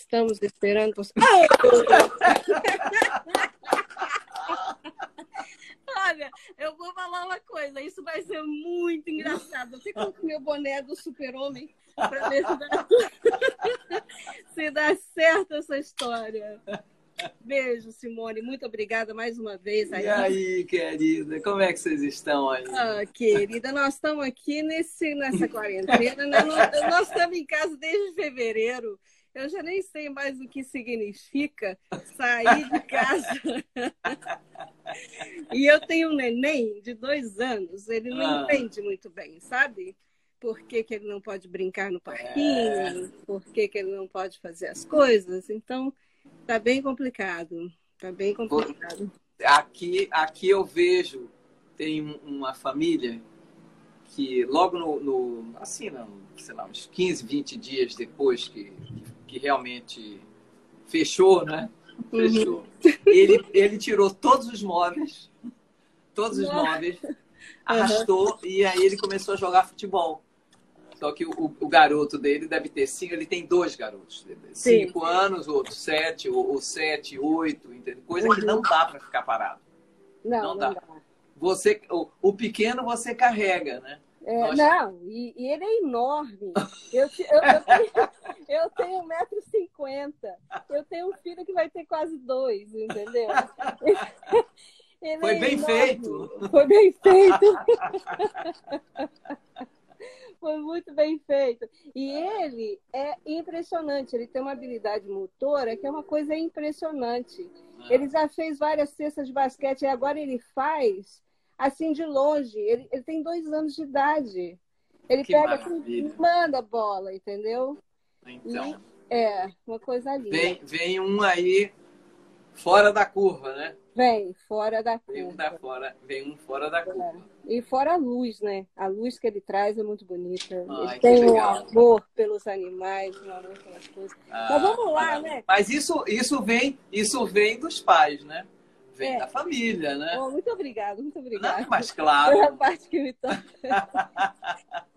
estamos esperando você. Olha, eu vou falar uma coisa, isso vai ser muito engraçado. Eu fico com o meu boné do super-homem para ver se dá... se dá certo essa história. Beijo, Simone. Muito obrigada mais uma vez. Aí. E aí, querida? Como é que vocês estão aí? Ah, querida, nós estamos aqui nesse, nessa quarentena. Né? Nós estamos em casa desde fevereiro. Eu já nem sei mais o que significa sair de casa. e eu tenho um neném de dois anos. Ele não ah. entende muito bem, sabe? Por que, que ele não pode brincar no parquinho? É. Por que, que ele não pode fazer as coisas? Então Tá bem complicado. Tá bem complicado. Aqui, aqui eu vejo, tem uma família que logo no, no assim, não, sei lá, uns 15, 20 dias depois que, que realmente fechou, né? Uhum. Fechou. Uhum. Ele, ele tirou todos os móveis, todos os móveis, arrastou uhum. e aí ele começou a jogar futebol. Só que o, o, garoto dele deve ter cinco, ele tem dois garotos. Cinco Sim. anos, outro sete, ou, ou sete, oito, entendeu? Coisa uhum. que não dá para ficar parado. Não, não, dá. não dá. Você, o, o, pequeno você carrega, né? É, não, e, e, ele é enorme. Eu, eu, eu tenho, eu tenho 1,50m. Eu tenho um filho que vai ter quase dois, entendeu? Ele Foi é bem enorme. feito. Foi bem feito. Foi muito bem feito. E ele é impressionante, ele tem uma habilidade motora que é uma coisa impressionante. É. Ele já fez várias cestas de basquete e agora ele faz assim de longe. Ele, ele tem dois anos de idade. Ele que pega assim, e manda bola, entendeu? Então. E, é, uma coisa linda. Vem, vem um aí fora da curva, né? Vem, fora da curva. Vem um, da fora, vem um fora da curva. É. E fora a luz, né? A luz que ele traz é muito bonita. Ai, ele tem um amor pelos animais, um amor pelas coisas. Ah, Mas vamos lá, né? Mas isso, isso, vem, isso vem dos pais, né? Vem é. da família, né? Oh, muito obrigado, muito obrigado. Não, mas claro. Pela parte que me toca.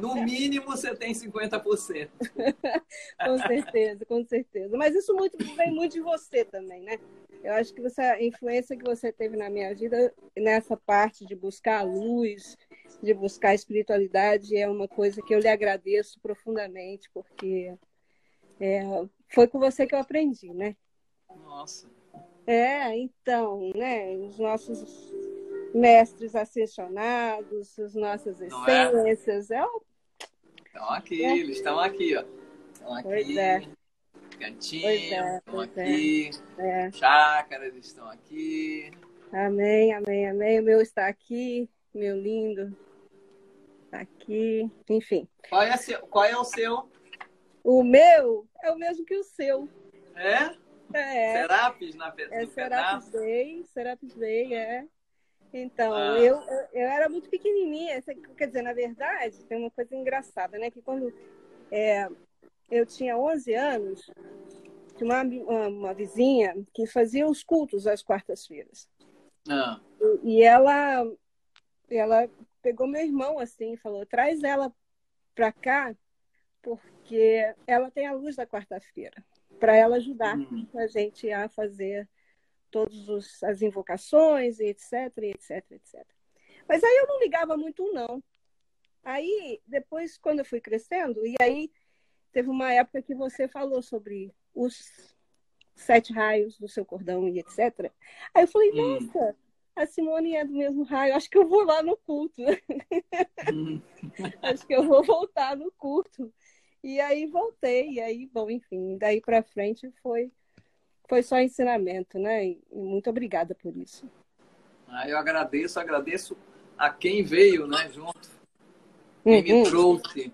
No mínimo você tem 50%. com certeza, com certeza. Mas isso muito, vem muito de você também, né? Eu acho que você, a influência que você teve na minha vida nessa parte de buscar a luz, de buscar a espiritualidade, é uma coisa que eu lhe agradeço profundamente, porque é, foi com você que eu aprendi, né? Nossa. É, então, né? Os nossos mestres ascensionados, as nossas é? essências. É? É Estão aqui, é. eles estão aqui, ó. Estão aqui. Pois é. Cantinho, é, estão aqui. É. Chácaras estão aqui. Amém, amém, amém. O meu está aqui, meu lindo. Está aqui. Enfim. Qual é, seu, qual é o seu? O meu é o mesmo que o seu. É? É. Serapis na É Serapis Day, Serapis Day, é. Então, ah. eu, eu era muito pequenininha. Quer dizer, na verdade, tem uma coisa engraçada, né? Que quando é, eu tinha 11 anos, tinha uma, uma, uma, vizinha que fazia os cultos às quartas-feiras. Ah. E, e, ela, ela pegou meu irmão assim e falou: traz ela pra cá, porque ela tem a luz da quarta-feira, para ela ajudar uhum. a gente a fazer todas as invocações, etc, etc, etc. Mas aí eu não ligava muito, não. Aí, depois, quando eu fui crescendo, e aí teve uma época que você falou sobre os sete raios do seu cordão e etc. Aí eu falei, hum. nossa, a Simone é do mesmo raio, acho que eu vou lá no culto. Hum. acho que eu vou voltar no culto. E aí voltei, e aí, bom, enfim, daí para frente foi foi só ensinamento, né? E muito obrigada por isso. Ah, eu agradeço, agradeço a quem veio, né, junto. Quem uhum. me trouxe,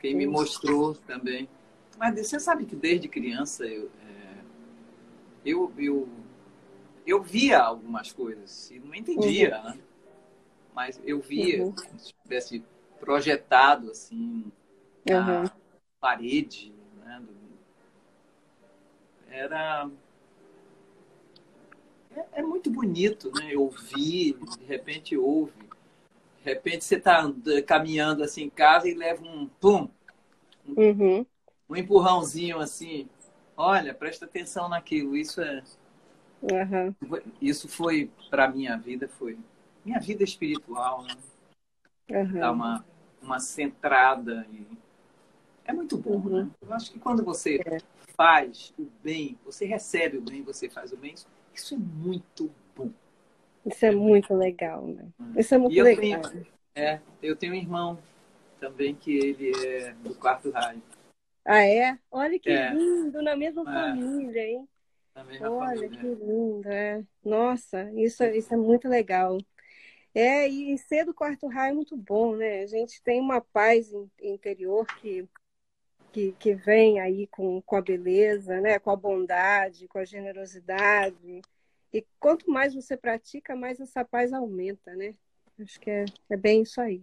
quem me mostrou também. Mas você sabe que desde criança eu, é, eu, eu, eu via algumas coisas e não entendia, uhum. né? Mas eu via, uhum. como se tivesse projetado assim na parede né, era é, é, muito bonito, né? Ouvir, de repente ouve, de repente você está caminhando assim em casa e leva um pum, uhum. um empurrãozinho assim. Olha, presta atenção naquilo. Isso é. Uhum. Isso foi, para minha vida, foi. Minha vida espiritual, né? Uhum. Dá uma, uma centrada. E... É muito bom, né? uhum. né? Eu acho que quando você é. faz o bem, você recebe o bem, você faz o bem, isso é muito bom. Isso é muito legal, né? Hum. Isso é muito legal. Tenho, é, eu tenho um irmão também que ele é do quarto raio. Ah, é? Olha que é. lindo, na mesma é. família, hein? Na mesma Olha família. que lindo, é. Nossa, isso, isso é muito legal. É, e ser do quarto raio é muito bom, né? A gente tem uma paz interior que, que, que vem aí com, com a beleza, né? Com a bondade, com a generosidade. E quanto mais você pratica, mais essa paz aumenta, né? Acho que é, é bem isso aí.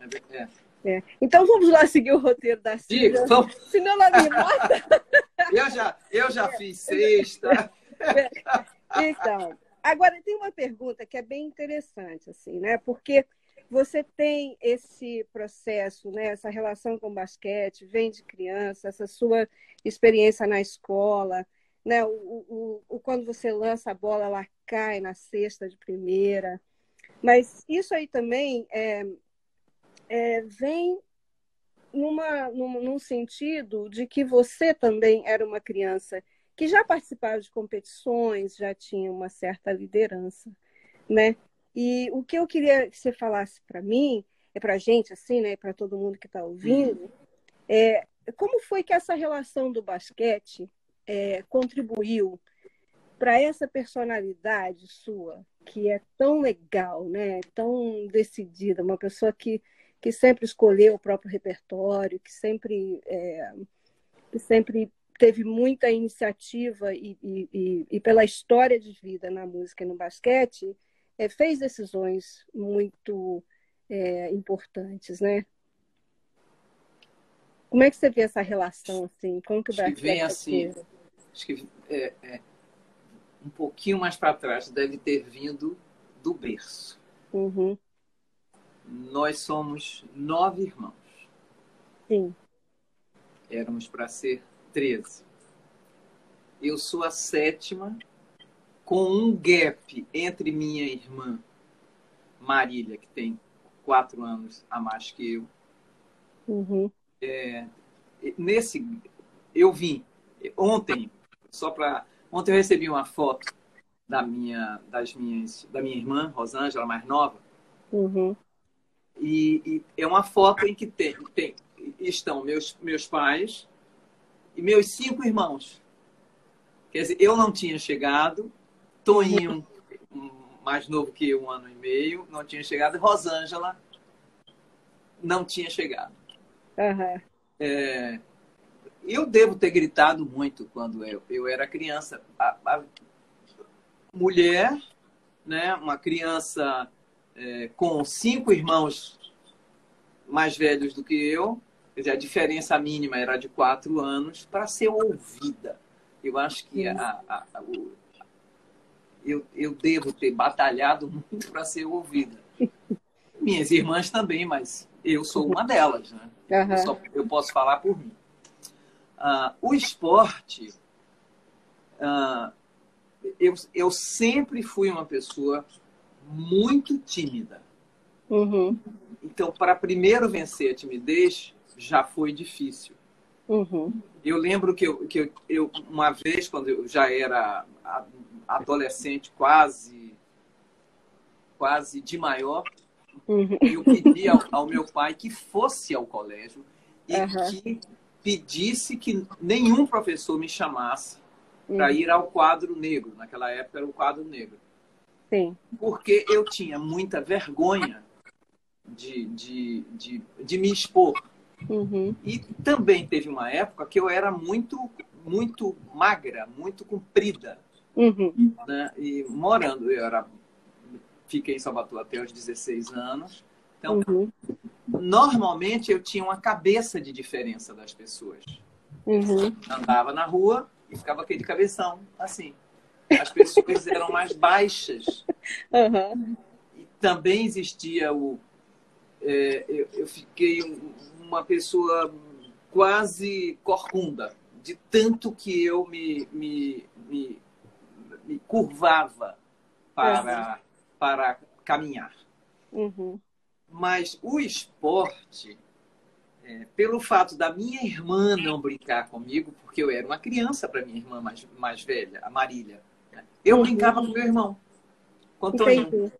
É, é. É. Então vamos lá seguir o roteiro da Cida. Vamos... Senão ela me mata. eu já, eu já fiz sexta. Então, agora tem uma pergunta que é bem interessante, assim, né? Porque você tem esse processo, né? essa relação com o basquete, vem de criança, essa sua experiência na escola, né? O, o, o, quando você lança a bola, ela cai na cesta de primeira. Mas isso aí também é, é, vem numa, num, num sentido de que você também era uma criança que já participava de competições, já tinha uma certa liderança, né? E o que eu queria que você falasse para mim, é para a gente, assim, né? Para todo mundo que está ouvindo, é como foi que essa relação do basquete é, contribuiu para essa personalidade sua, que é tão legal, né? Tão decidida, uma pessoa que que sempre escolheu o próprio repertório, que sempre, é, que sempre teve muita iniciativa e, e, e, pela história de vida na música e no basquete, é, fez decisões muito é, importantes, né? Como é que você vê essa relação assim? Como que o basquete vem assim, acho que é, é, um pouquinho mais para trás deve ter vindo do berço. Uhum nós somos nove irmãos. Sim. Éramos para ser treze. Eu sou a sétima, com um gap entre minha irmã Marília, que tem quatro anos a mais que eu. Uhum. É, nesse, eu vim ontem, só para ontem eu recebi uma foto da minha, das minhas, da minha irmã Rosângela, mais nova. Uhum. E, e, é uma foto em que tem, tem, estão meus, meus pais e meus cinco irmãos. Quer dizer, eu não tinha chegado, Toninho, mais novo que eu, um ano e meio, não tinha chegado, e Rosângela não tinha chegado. Uhum. É, eu devo ter gritado muito quando eu, eu era criança. A, a mulher, né, uma criança é, com cinco irmãos mais velhos do que eu, quer dizer, a diferença mínima era de quatro anos, para ser ouvida. Eu acho que a, a, a, o, eu, eu devo ter batalhado muito para ser ouvida. Minhas irmãs também, mas eu sou uma delas. Né? Uhum. Eu, só, eu, posso falar por mim. Uh, o esporte, uh, eu, eu sempre fui uma pessoa muito tímida. Uhum. Então, para primeiro vencer a timidez, já foi difícil. Uhum. Eu lembro que, eu, que eu, eu, uma vez, quando eu já era adolescente, quase, quase de maior, uhum. eu pedi ao, ao, meu pai que fosse ao colégio e uhum. que pedisse que nenhum professor me chamasse para uhum. ir ao quadro negro. Naquela época era o quadro negro. Sim. Porque eu tinha muita vergonha de, de, de, de me expor. Uhum. E também teve uma época que eu era muito, muito magra, muito comprida. Uhum. Né? E morando, eu era, fiquei em Salvador até os 16 anos. Então, uhum. normalmente eu tinha uma cabeça de diferença das pessoas. Uhum. Andava na rua e ficava aquele cabeção, assim as pessoas eram mais baixas. Uhum. E também existia o. É, eu, eu, fiquei uma pessoa quase corcunda, de tanto que eu me, me, me, me curvava para, uhum. para caminhar. Uhum. Mas o esporte, é, pelo fato da minha irmã não brincar comigo, porque eu era uma criança para minha irmã mais, mais velha, a Marília, né? eu uhum. brincava com meu irmão, com o Toninho. Uhum.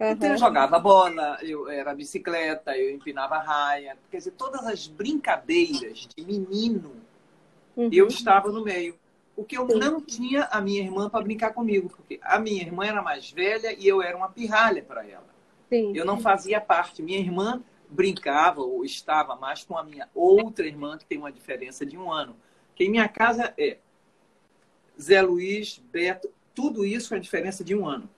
Então eu jogava bola, eu era bicicleta, eu empinava raia. Quer dizer, todas as brincadeiras de menino, uhum. eu estava no meio. O que eu Sim. não tinha a minha irmã para brincar comigo, porque a minha irmã era mais velha e eu era uma pirralha para ela. Sim. Eu não fazia parte. Minha irmã brincava ou estava mais com a minha outra irmã, que tem uma diferença de um ano. Que em minha casa é Zé Luiz, Beto, tudo isso com a diferença de um ano.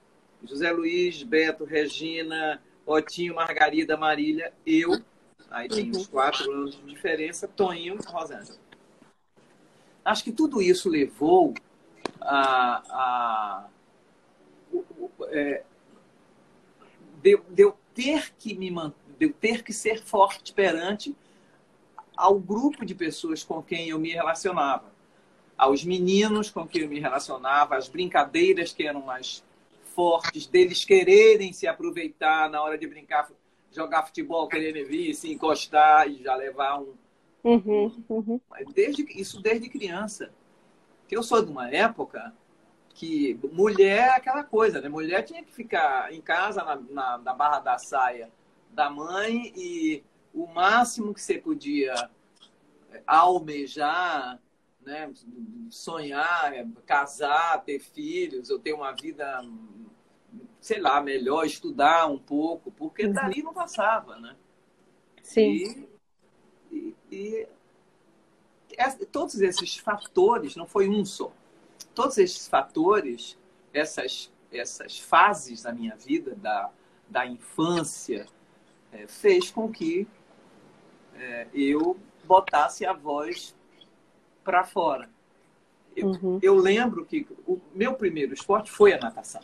José Luiz, Beto, Regina, Otinho, Margarida, Marília, eu, aí tem uns uhum. quatro anos de diferença, Toninho e Rosângela. Acho que tudo isso levou a, a é, de, de, eu ter que me eu ter que ser forte perante ao grupo de pessoas com quem eu me relacionava, aos meninos com quem eu me relacionava, às brincadeiras que eram mais fortes, deles quererem se aproveitar na hora de brincar, jogar futebol, quererem vir, se encostar e já levar um. Uhum, uhum. Desde, isso desde criança. Eu sou de uma época que mulher é aquela coisa, né? Mulher tinha que ficar em casa na, na, na barra da saia da mãe e o máximo que você podia almejar né, sonhar, casar, ter filhos, ou ter uma vida, sei lá, melhor, estudar um pouco, porque uhum. dali não passava, né? Sim. E, e, todos esses fatores, não foi um só, todos esses fatores, essas, essas fases da minha vida, da, da infância, é, fez com que é, eu botasse a voz para fora. Eu, uhum. eu, lembro que o meu primeiro esporte foi a natação.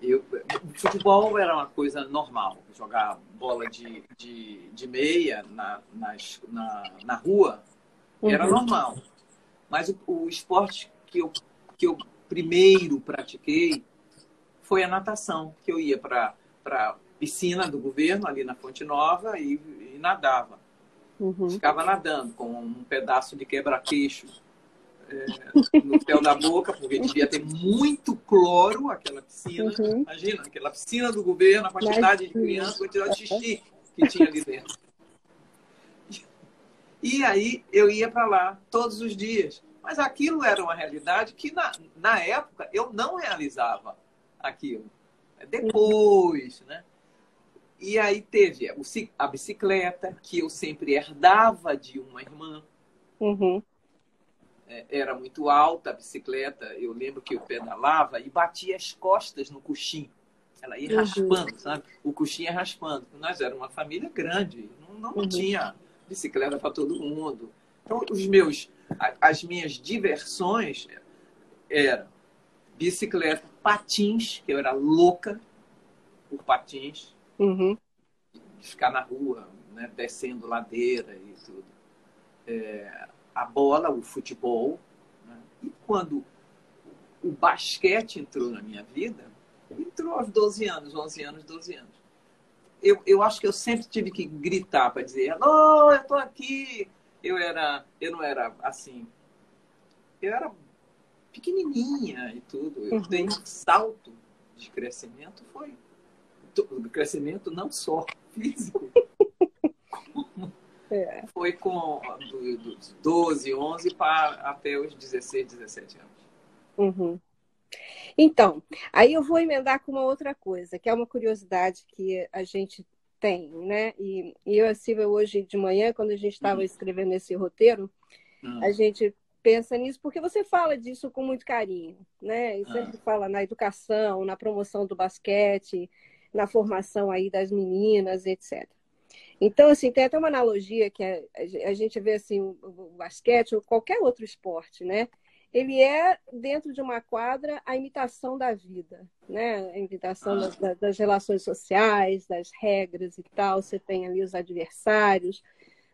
Eu, o futebol era uma coisa normal, jogar bola de, de, de meia na, nas, na, na rua uhum. era normal. Mas o, o, esporte que eu, que eu primeiro pratiquei foi a natação, que eu ia para a piscina do governo ali na Fonte Nova e, e nadava. Uhum. Ficava nadando com um pedaço de quebra-queixo é, no céu da boca, porque devia ter muito cloro aquela piscina. Uhum. Imagina, aquela piscina do governo, a quantidade de crianças, a quantidade de xixi que tinha ali dentro. E aí eu ia para lá todos os dias. Mas aquilo era uma realidade que, na, na época, eu não realizava aquilo. Depois, né? E aí teve a bicicleta, que eu sempre herdava de uma irmã. Uhum. É, era muito alta a bicicleta. Eu lembro que eu pedalava e batia as costas no coxim. Ela ia uhum. raspando, sabe? O coxim ia raspando. Nós éramos uma família grande, não, não uhum. tinha bicicleta para todo mundo. Então, os meus, as minhas diversões eram bicicleta, patins, que eu era louca por patins Uhum. Ficar na rua, né, descendo ladeira e tudo. É, a bola, o futebol. Né? E quando o basquete entrou na minha vida, entrou aos 12 anos, 11 anos, 12 anos. Eu, eu acho que eu sempre tive que gritar para dizer: Alô, eu estou aqui. Eu, era, eu não era assim. Eu era pequenininha e tudo. Eu uhum. um salto de crescimento, foi crescimento não só físico, é. foi com do, dos 12, 11 para até os 16, 17 anos. Uhum. Então, aí eu vou emendar com uma outra coisa, que é uma curiosidade que a gente tem, né? E, e eu, assim, hoje de manhã, quando a gente estava uhum. escrevendo esse roteiro, uhum. a gente pensa nisso porque você fala disso com muito carinho, né? E sempre uhum. fala na educação, na promoção do basquete, na formação aí das meninas, etc. Então, assim, tem até uma analogia que a, a gente vê assim, o, basquete ou qualquer outro esporte, né? Ele é, dentro de uma quadra, a imitação da vida, né? A imitação das, das relações sociais, das regras e tal. Você tem ali os adversários,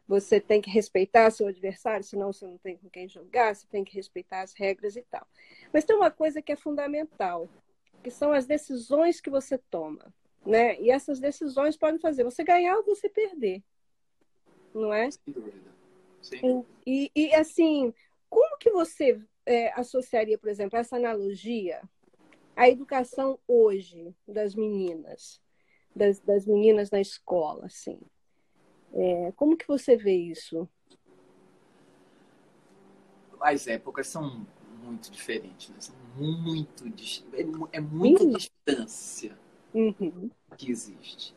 você tem que respeitar seu adversário, senão você não tem com quem jogar, você tem que respeitar as regras e tal. Mas tem uma coisa que é fundamental, que são as decisões que você toma. Né? E essas decisões podem fazer você ganhar ou você perder. Não é? Sem dúvida. Sem dúvida. E, e, assim, como que você é, associaria, por exemplo, essa analogia à educação hoje das meninas, das, das meninas na escola, assim? É, como que você vê isso? As épocas são muito diferentes, né? São muito é, é muita distância uhum. que existe.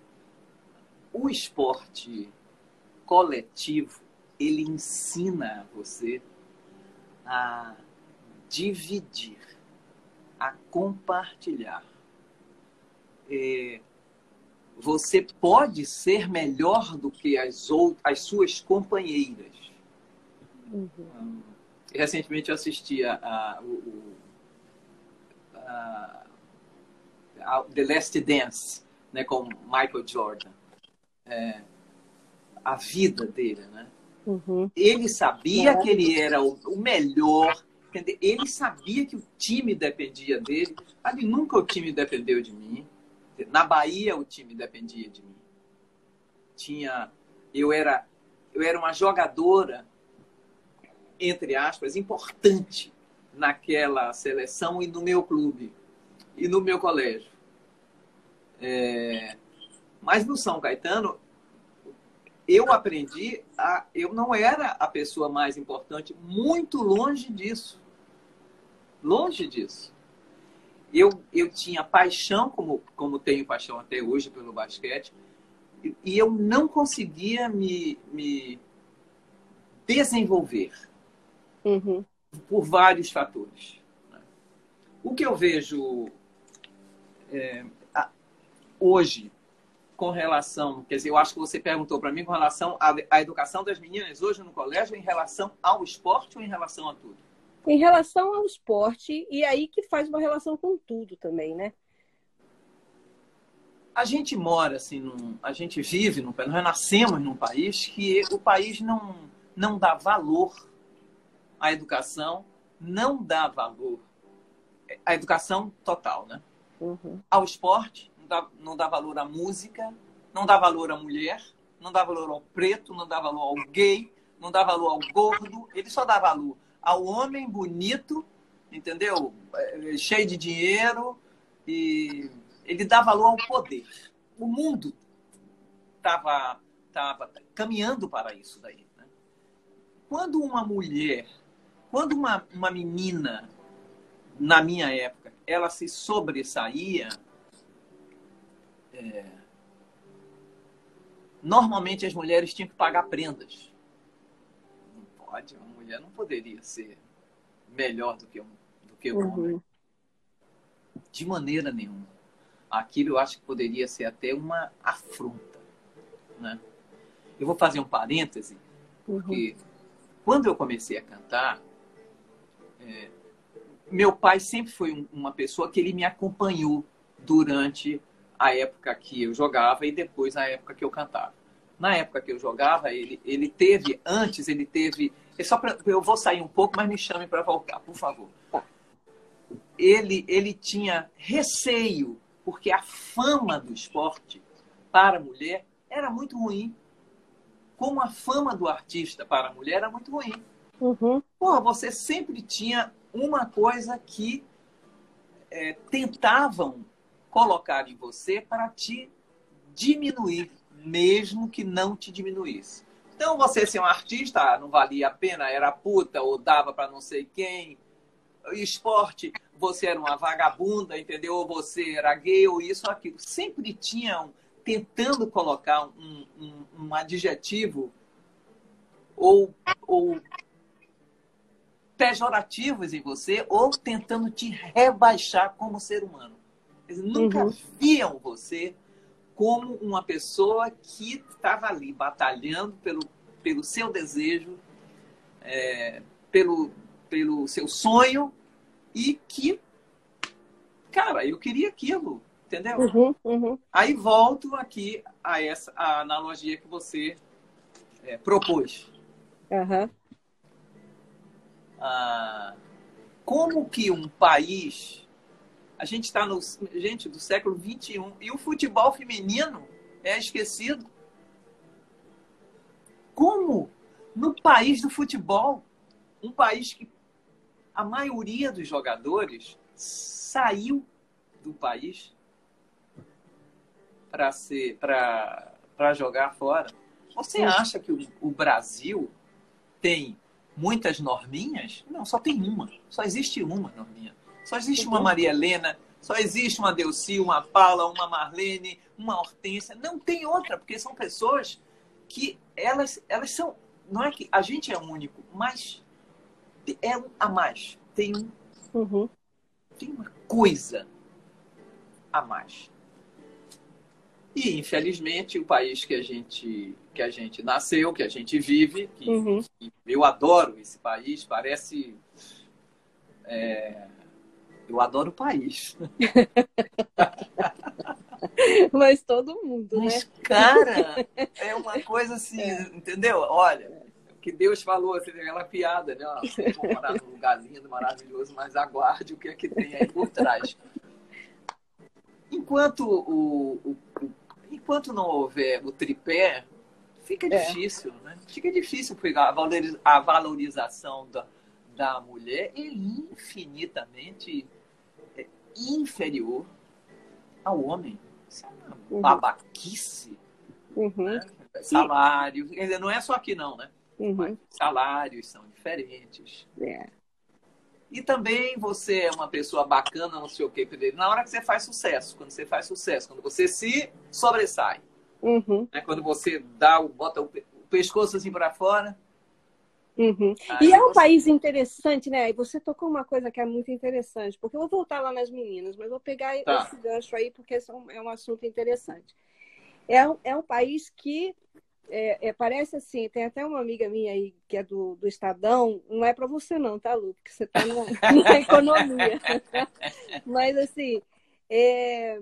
O esporte coletivo ele ensina você a dividir, a compartilhar. É, você pode ser melhor do que as, outras, as suas companheiras. Uhum. Recentemente eu assisti a, a, a, a, The Last Dance né, com Michael Jordan. É, a vida dele, né? Uhum. Ele sabia é. que ele era o, o melhor, ele sabia que o time dependia dele. Ali nunca o time dependeu de mim. Na Bahia o time dependia de mim. Tinha, eu era, eu era uma jogadora entre aspas importante naquela seleção e no meu clube e no meu colégio. É, mas no São Caetano eu aprendi a eu não era a pessoa mais importante, muito longe disso. Longe disso eu, eu tinha paixão, como, como tenho paixão até hoje pelo basquete, e, e eu não conseguia me, me desenvolver uhum. por vários fatores. Né? O que eu vejo é, hoje com relação, quer dizer, eu acho que você perguntou para mim com relação à, à educação das meninas hoje no colégio, em relação ao esporte ou em relação a tudo? em relação ao esporte, e aí que faz uma relação com tudo também, né? A gente mora assim, num, a gente vive, num, nós nascemos num país que o país não, não dá valor à educação, não dá valor à educação total, né? Uhum. Ao esporte, não dá, não dá valor à música, não dá valor à mulher, não dá valor ao preto, não dá valor ao gay, não dá valor ao gordo, ele só dá valor ao homem bonito, entendeu? É, cheio de dinheiro e ele dá valor ao poder. O mundo estava tava caminhando para isso daí. Né? Quando uma mulher, quando uma, uma menina, na minha época, ela se sobressaía, é, normalmente as mulheres tinham que pagar prendas. Não pode, uma mulher não poderia ser melhor do que um, do que um uhum. homem. De maneira nenhuma. Aquilo eu acho que poderia ser até uma afronta. Né? Eu vou fazer um parêntese, porque uhum. quando eu comecei a cantar, é, meu pai sempre foi um, uma pessoa que ele me acompanhou durante a época que eu jogava e depois a época que eu cantava. Na época que eu jogava, ele, ele teve, antes ele teve é só pra, eu vou sair um pouco, mas me chame para voltar, por favor. Ele, ele tinha receio, porque a fama do esporte para a mulher era muito ruim. Como a fama do artista para a mulher era muito ruim. Uhum. Porra, você sempre tinha uma coisa que é, tentavam colocar em você para te diminuir, mesmo que não te diminuísse. Então você ser um artista não valia a pena, era puta ou dava para não sei quem. Esporte, você era uma vagabunda, entendeu? Ou você era gay ou isso ou aquilo. Sempre tinham tentando colocar um, um, um adjetivo ou, ou pejorativos em você ou tentando te rebaixar como ser humano. Eles nunca uhum. viam você como uma pessoa que estava ali batalhando pelo, pelo seu desejo, é, pelo, pelo seu sonho e que, cara, eu queria aquilo, entendeu? Uhum, uhum. Aí volto aqui a essa a analogia que você é, propôs. Uhum. Ah, como que um país. A gente está no gente do século XXI e o futebol feminino é esquecido. Como no país do futebol, um país que a maioria dos jogadores saiu do país para ser para jogar fora. Você acha que o, o Brasil tem muitas norminhas? Não, só tem uma. Só existe uma norminha. Só existe uma uhum. Maria Helena, só existe uma Delci, uma Paula, uma Marlene, uma Hortência. Não tem outra, porque são pessoas que elas, elas são. Não é que a gente é único, mas é um a mais. Tem um. Uhum. Tem uma coisa a mais. E, infelizmente, o país que a gente, que a gente nasceu, que a gente vive, que, uhum. que eu adoro esse país, parece. É, eu adoro o país. Mas todo mundo, Mas, né? cara, é uma coisa assim, é. entendeu? Olha, que Deus falou, assim, aquela piada, né? Vou morar num lugar lindo, maravilhoso, mas aguarde o que é que tem aí por trás. Enquanto o, o, o enquanto não houver o tripé, fica é. difícil, né? Fica difícil pegar a valorização da, da mulher é infinitamente é, inferior ao homem. Isso é uma uhum. babaquice. Uhum. Né? Salário, dizer, não é só aqui não, né? Uhum. salários são diferentes. É. E também você é uma pessoa bacana, não sei o quê. Na hora que você faz sucesso, quando você faz sucesso, quando você se sobressai. Uhum. Né? Quando você dá, bota o pescoço assim para fora. Uhum. E é um você... país interessante, né? E você tocou uma coisa que é muito interessante, porque eu vou voltar lá nas meninas, mas vou pegar tá. esse gancho aí, porque é um, é um assunto interessante. É um, é um país que é, é, parece assim, tem até uma amiga minha aí que é do, do Estadão, não é para você não, tá, Lu? Porque você está na, economia. Mas assim, é,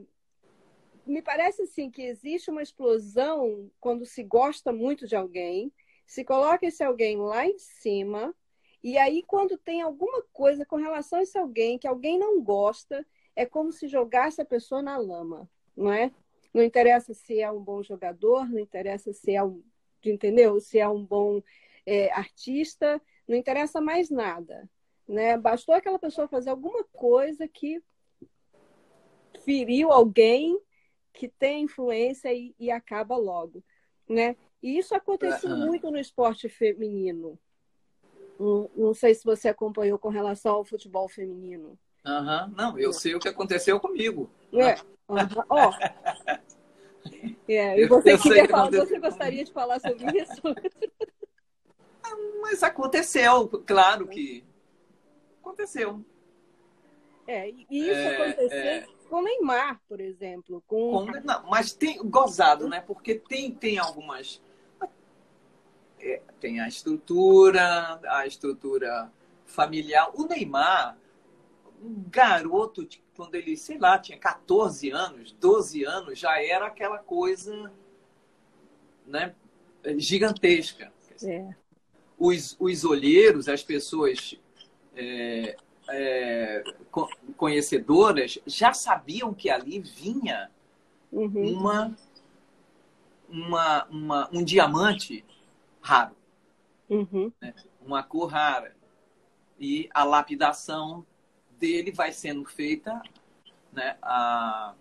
me parece assim que existe uma explosão quando se gosta muito de alguém, se coloca esse alguém lá em cima, e aí quando tem alguma coisa com relação a esse alguém que alguém não gosta, é como se jogasse a pessoa na lama, não é? Não interessa se é um bom jogador, não interessa se é um, entendeu? Se é um bom é, artista, não interessa mais nada, né? Bastou aquela pessoa fazer alguma coisa que feriu alguém que tem influência e, e acaba logo, né? E isso aconteceu uhum. muito no esporte feminino. Não, não, sei se você acompanhou com relação ao futebol feminino. Uhum. Não, eu sei o que aconteceu comigo. É. Ó, é, e você, eu, falar, você gostaria de falar sobre isso? Mas aconteceu, claro que aconteceu. É, e isso é, aconteceu é... com Neymar, por exemplo. Com... com... Não, mas tem gozado, né? Porque tem, tem algumas. É, tem a estrutura, a estrutura familiar. O Neymar, um garoto quando ele, sei lá, tinha 14 anos, 12 anos, já era aquela coisa né, gigantesca. É. Os, os olheiros, as pessoas é, é, conhecedoras, já sabiam que ali vinha uhum. uma, uma, uma, um diamante raro, uhum. né? uma cor rara. E a lapidação dele vai sendo feita né, a,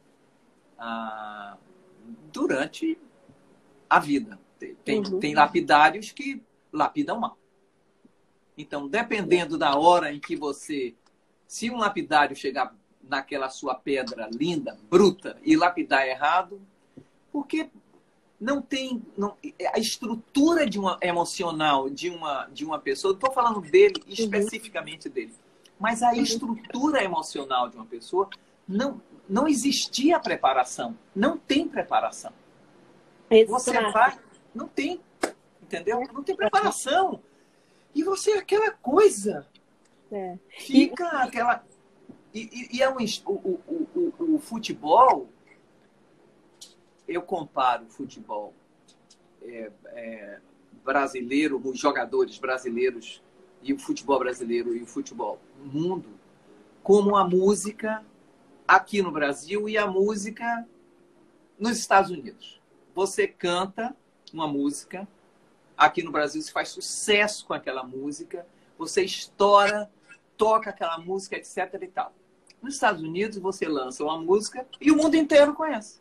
a, durante a vida. Tem, uhum. tem lapidários que lapidam mal. Então, dependendo da hora em que você. Se um lapidário chegar naquela sua pedra linda, bruta, e lapidar errado, porque não tem não, a estrutura de uma emocional de uma de uma pessoa. Estou falando dele uhum. especificamente dele. Mas a estrutura emocional de uma pessoa não, não existia preparação. Não tem preparação. Exato. Você vai, não tem, entendeu? Não tem preparação. E você é aquela coisa. É. Fica e... aquela. E, e, e é um, o, o, o, o futebol, eu comparo o futebol é, é, brasileiro, os jogadores brasileiros e o futebol brasileiro e o futebol mundo, como a música aqui no Brasil e a música nos Estados Unidos. Você canta uma música, aqui no Brasil você faz sucesso com aquela música, você estoura, toca aquela música, etc. e tal. Nos Estados Unidos você lança uma música e o mundo inteiro conhece.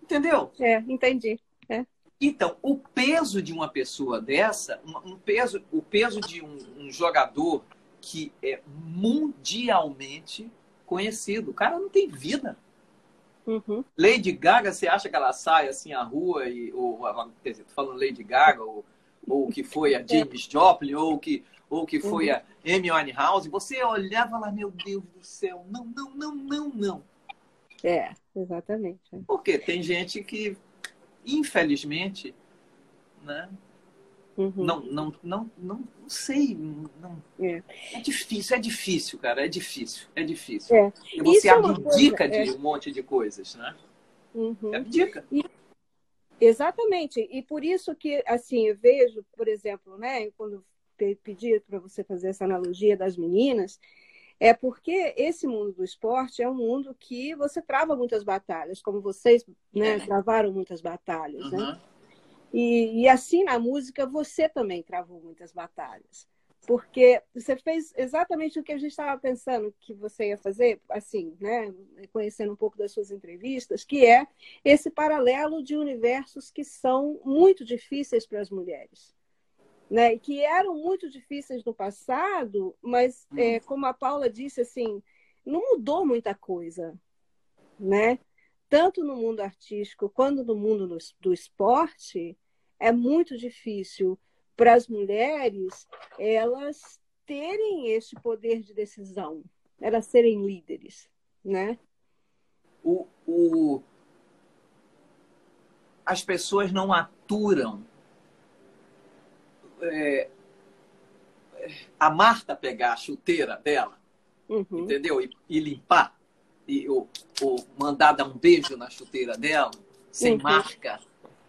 Entendeu? É, entendi. É. Então, o peso de uma pessoa dessa, um peso, o peso de um, um jogador que é mundialmente conhecido. O cara não tem vida. Uhum. Lady Gaga, você acha que ela sai assim à rua e ou quer dizer, tô falando Lady Gaga ou ou que foi a é. James Joplin ou que ou que foi uhum. a Amy Winehouse, você olhava lá, meu Deus do céu, não, não, não, não, não. É, exatamente. É. Porque tem gente que, infelizmente, né, Uhum. Não, não, não, não, não sei. Não. É. é. difícil, é difícil, cara. É difícil, é difícil. É. E você Isso abdica é coisa, de é. um monte de coisas, né? Uhum. Abdica. E, exatamente. E por isso que, assim, eu vejo, por exemplo, né, quando pedi para você fazer essa analogia das meninas, é porque esse mundo do esporte é um mundo que você trava muitas batalhas, como vocês né, é. travaram muitas batalhas, uhum. né? E, e assim na música você também travou muitas batalhas. Porque você fez exatamente o que a gente estava pensando que você ia fazer, assim, né? Conhecendo um pouco das suas entrevistas, que é esse paralelo de universos que são muito difíceis para as mulheres. Né, que eram muito difíceis no passado, mas é, como a Paula disse, assim, não mudou muita coisa, né? Tanto no mundo artístico quanto no mundo do, do esporte, é muito difícil para as mulheres elas terem esse poder de decisão, elas serem líderes, né? O, o... As pessoas não aturam. É... A Marta pegar a chuteira dela, uhum. entendeu? E, e, limpar, e, ou, ou mandar dar um beijo na chuteira dela, sem uhum. marca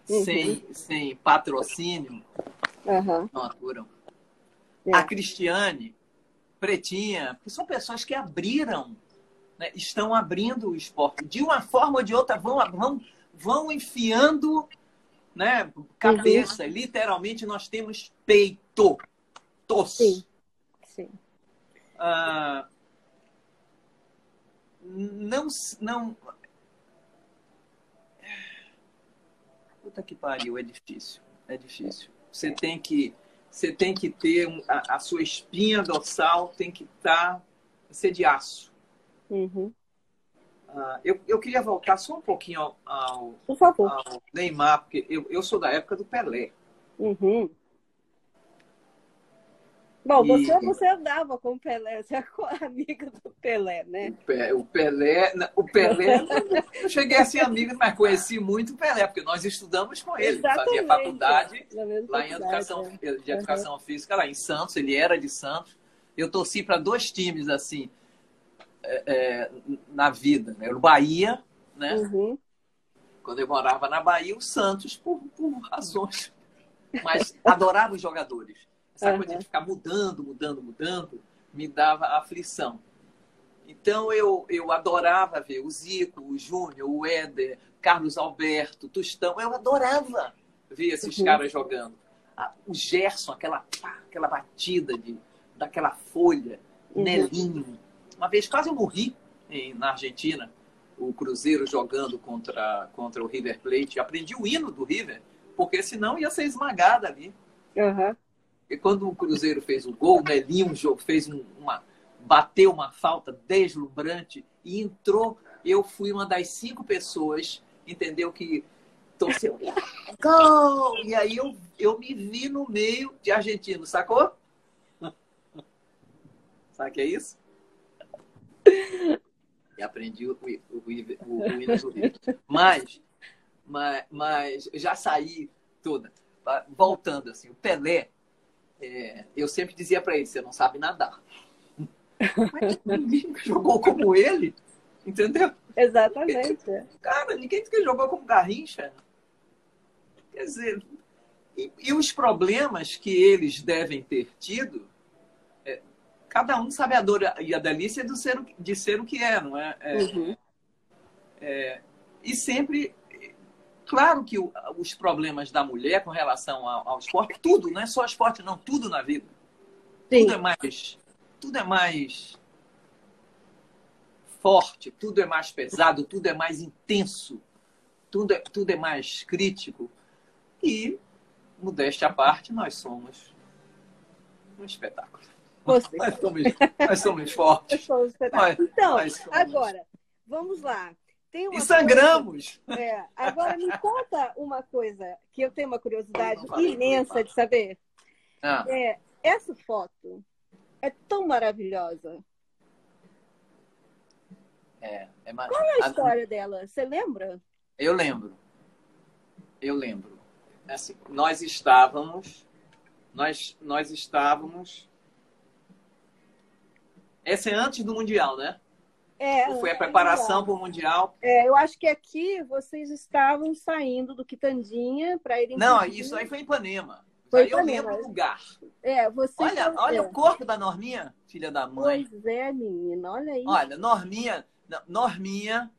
uhum. sem, sem patrocínio, não aturam. É. A Cristiane, Pretinha, que são pessoas que abriram, né, estão abrindo o esporte. De uma forma ou de outra, vão, vão, vão enfiando né, cabeça. Uhum. Literalmente, nós temos peito. Tos. Sim. Sim. Ah, não, não, puta que pariu, é difícil. É difícil. Você tem que, você tem que ter a, a sua espinha dorsal tem que estar tá, ser de aço. Uhum. Uh, eu, eu queria voltar só um pouquinho ao, ao, ao Neymar, porque eu, eu sou da época do Pelé. Uhum. Bom, e... você, você andava com o Pelé, você é amiga do Pelé, né? O Pelé, o Pelé, não cheguei a ser amiga, mas conheci muito o Pelé, porque nós estudamos com ele. Exatamente. Fazia faculdade lá em educação, é. de educação uhum. física, lá em Santos, ele era de Santos. Eu torci para dois times, assim, é, é, na vida, né? O Bahia, né? Uhum. Quando eu morava na Bahia, o Santos, por, por razões. Mas adorava os jogadores. Essa uhum. coisa de ficar mudando, mudando, mudando, me dava aflição. Então eu, eu adorava ver o Zico, o Júnior, o Éder, Carlos Alberto, Tostão. Eu adorava ver esses uhum. caras jogando. O Gerson, aquela, aquela batida de, daquela folha, uhum. Nelinho. Uma vez quase eu morri em, na Argentina, o Cruzeiro jogando contra, contra o River Plate. Aprendi o hino do River, porque senão ia ser esmagada ali. Uhum. E quando o Cruzeiro fez o gol, o Nelinho fez uma, bateu uma falta deslumbrante e entrou. Eu fui uma das cinco pessoas, entendeu? Que torceu. Gol! E aí eu, eu me vi no meio de argentino, sacou? Sabe o que é isso? E aprendi o, o, o, o Rio. Mas, mas, mas já saí toda. Voltando assim, o Pelé é, eu sempre dizia para ele: você não sabe nadar. Mas ninguém jogou como ele, entendeu? Exatamente. Cara, ninguém que jogou como Garrincha. Quer dizer, E, e os problemas que eles devem ter tido, é, cada um sabe a dor e a delícia do ser, de ser o que é, não é? é, uhum. é e sempre Claro que o, os problemas da mulher com relação ao, ao, esporte, tudo, não é só esporte, não, tudo na vida. Sim. Tudo é mais. Tudo é mais forte, tudo é mais pesado, tudo é mais intenso, tudo é, tudo é mais crítico. E, modéstia à parte, nós somos um espetáculo. Nós somos, nós somos fortes. Nós somos nós, então, nós somos... agora, vamos lá e sangramos! Coisa, é, agora me conta uma coisa que eu tenho uma curiosidade imensa de saber. Ah. É, essa foto é tão maravilhosa. É, é mar... Qual é a história a... dela? Você lembra? Eu lembro. Eu lembro. Assim, nós estávamos. Nós, nós estávamos. Essa é antes do Mundial, né? É, foi a preparação para o Mundial. É, eu acho que aqui vocês estavam saindo do Quitandinha para irem. Não, isso aí foi em Ipanema. Foi aí Ipanema. eu lembro o lugar. É, você olha, olha é. o corpo da Norminha, filha da mãe. Pois é, menina, olha aí. Olha, Norminha, Norminha,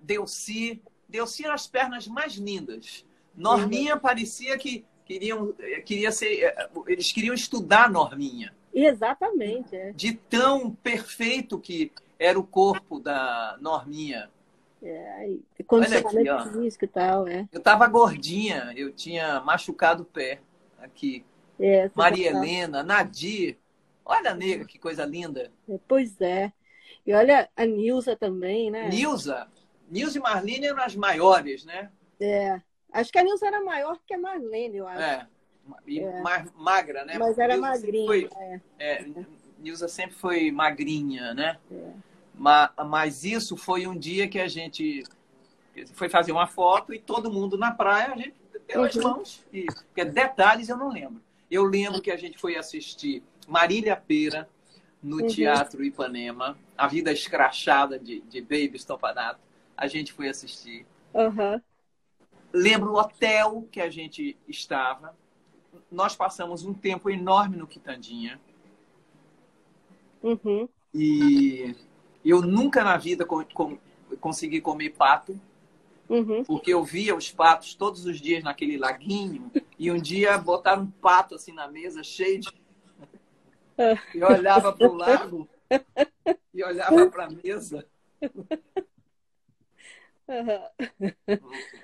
Delci, Delci eram as pernas mais lindas. Norminha uhum. parecia que queriam, queria ser, eh, eles queriam estudar Norminha. Exatamente. É. De tão perfeito que era o corpo da Norminha. É, condicionamento físico e tal, é. Eu tava gordinha, eu tinha machucado o pé aqui. É, Maria Helena, Nadir. Olha a nega, que coisa linda. É, pois é. E olha a Nilza também, né? Nilza. Nilza e Marlene eram as maiores, né? É. Acho que a Nilza era maior que a Marlene, eu acho. É. E é. mais magra, né? Mas era Nilza magrinha. Foi, é. é. Nilza sempre foi magrinha, né? É. Mas isso foi um dia que a gente foi fazer uma foto e todo mundo na praia, a gente deu as uhum. mãos. E, porque detalhes eu não lembro. Eu lembro que a gente foi assistir Marília Pera no uhum. Teatro Ipanema, A Vida Escrachada de, de Baby Stopanato. A gente foi assistir. Uhum. Lembro o hotel que a gente estava. Nós passamos um tempo enorme no Quitandinha. Uhum. E eu nunca na vida com, com, consegui comer pato, uhum. porque eu via os patos todos os dias naquele laguinho, e um dia botaram um pato assim na mesa, cheio de. E olhava para o lago e olhava para a mesa.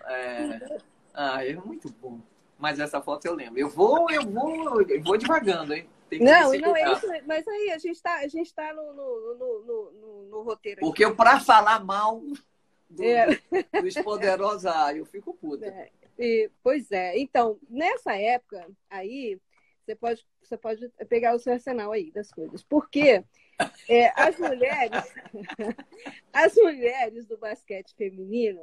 É... Ah, é muito bom. Mas essa foto eu lembro. Eu vou, eu vou, eu vou devagando, hein? não, não é isso, mas aí a gente está a gente tá no, no, no, no, no roteiro. Porque eu, para falar mal do, é. dos poderosos, ah, eu fico puta. É. E, pois é. Então, nessa época aí, você pode, você pode pegar o seu arsenal aí das coisas. Porque é, as mulheres, as mulheres do basquete feminino,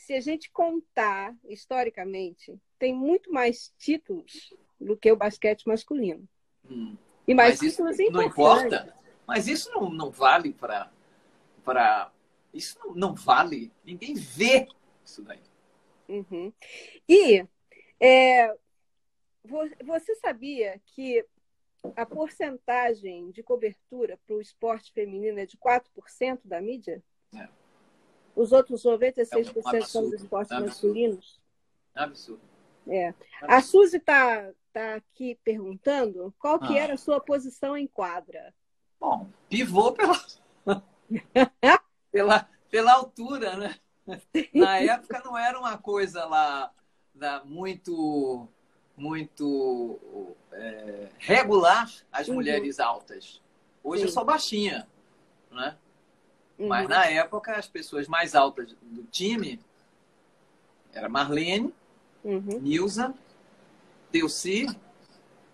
se a gente contar historicamente, tem muito mais títulos do que o basquete masculino. Hum. E mais mas isso não importa. Mas isso não, não vale para. Pra... Isso não, não vale. Ninguém vê isso daí. Uhum. E é, você sabia que a porcentagem de cobertura para o esporte feminino é de 4% da mídia? É. Os outros 96% é um são dos esportes absurdo. masculinos? Absurdo. É. Absurdo. A Suzy está está aqui perguntando qual que ah. era a sua posição em quadra. Bom, pivô pela, pela, pela altura, né? Na época não era uma coisa lá, lá muito muito é, regular as uhum. mulheres altas. Hoje Sim. eu sou baixinha, né? Uhum. Mas na época as pessoas mais altas do time era Marlene, uhum. Nilza Delci,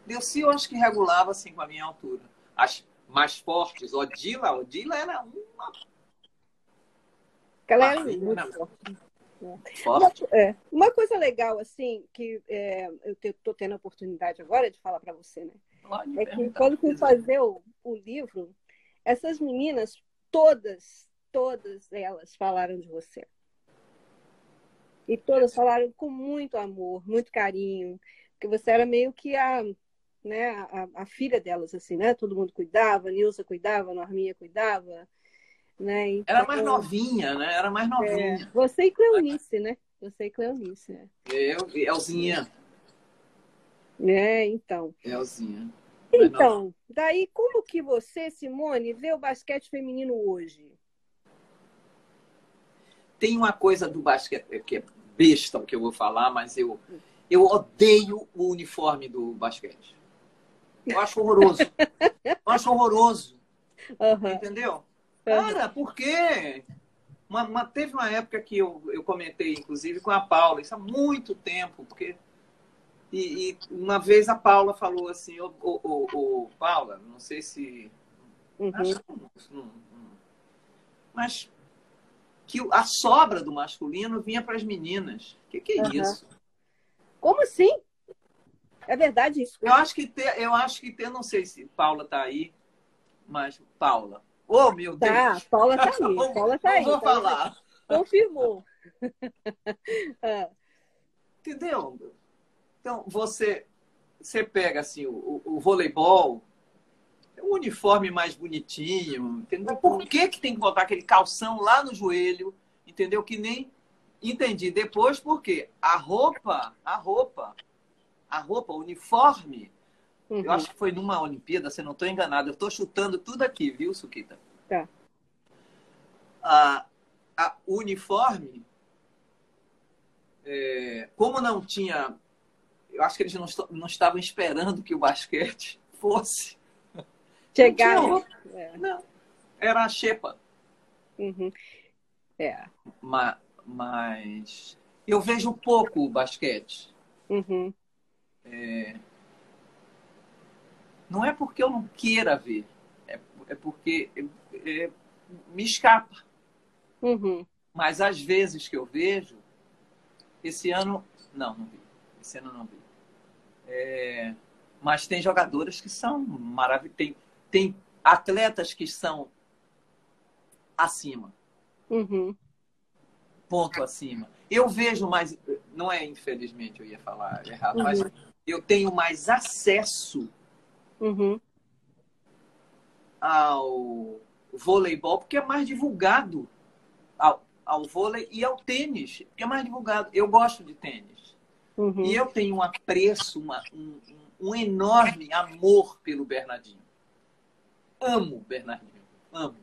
Delci eu acho que regulava assim com a minha altura. As mais fortes, Odila, Odila era uma. Ela era muito forte. Forte. Uma, é, uma coisa legal, assim, que é, eu estou tendo a oportunidade agora de falar para você, né? Pode é que quando fui fazer o, o livro, essas meninas, todas, todas elas falaram de você. E todas falaram com muito amor, muito carinho, Porque você era meio que a, né, a, a filha delas, assim, né? Todo mundo cuidava, Nilza cuidava, Norminha cuidava, né? Então, era mais novinha, né? Era mais novinha. É, você e Cleonice, né? Você e Cleonice, né? Eu e Elzinha. É, então. Elzinha. Então, daí como que você, Simone, vê o basquete feminino hoje? Tem uma coisa do basquete que é besta o que eu vou falar, mas eu eu odeio o uniforme do basquete. Eu acho horroroso. Eu acho horroroso. Uhum. Entendeu? Cara, por quê? Uma, uma, teve uma época que eu, eu comentei, inclusive, com a Paula, isso há muito tempo, porque. E, e uma vez a Paula falou assim, ô, ô Paula, não sei se. Uhum. Acho, não, não, mas que a sobra do masculino vinha para as meninas. O que, que é uhum. isso? Como assim? É verdade isso? Eu acho que ter, eu acho que ter, não sei se Paula está aí, mas Paula. Oh, meu tá, Deus! Tá, Paula está aí. Paula está aí. Vou tá falar. Confirmou. é. Entendeu? Então, você, você pega assim, o, o, voleibol, é um uniforme mais bonitinho, entendeu? Por que, que tem que botar aquele calção lá no joelho, entendeu? Que nem entendi depois, porque a roupa, a roupa, a roupa, o uniforme, uhum. eu acho que foi numa Olimpíada, se não estou enganado, eu estou chutando tudo aqui, viu, Suquita? Tá. A, a uniforme, é, como não tinha, eu acho que eles não, não estavam esperando que o basquete fosse chegar. Não, é. não, era a xepa. Uhum. É. Mas, mas eu vejo pouco o basquete. Uhum. É... Não é porque eu não queira ver, é, é porque é, me escapa. Uhum. Mas às vezes que eu vejo, esse ano, não, não vi. Esse ano não vi. É... Mas tem jogadoras que são maravilhosas. Tem, tem atletas que são acima. Uhum. Ponto acima. Eu vejo mais. Não é infelizmente, eu ia falar errado, uhum. mas eu tenho mais acesso uhum. ao voleibol, porque é mais divulgado ao, ao vôlei e ao tênis, que é mais divulgado. Eu gosto de tênis. Uhum. E eu tenho um apreço, uma, um, um enorme amor pelo Bernardinho. Amo o Bernardinho, amo.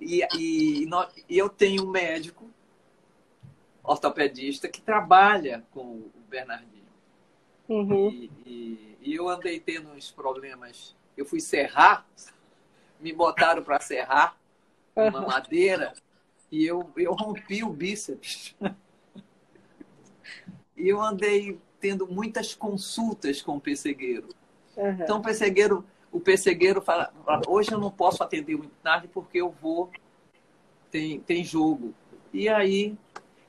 E, e, e eu tenho um médico ortopedista que trabalha com o Bernardinho. Uhum. E, e, e, eu andei tendo uns problemas. Eu fui serrar, me botaram para serrar uma madeira e eu, eu rompi o bíceps. e eu andei tendo muitas consultas com o pessegueiro. Uhum. Então o pessegueiro, o pessegueiro fala, hoje eu não posso atender muito tarde porque eu vou tem, tem jogo. E aí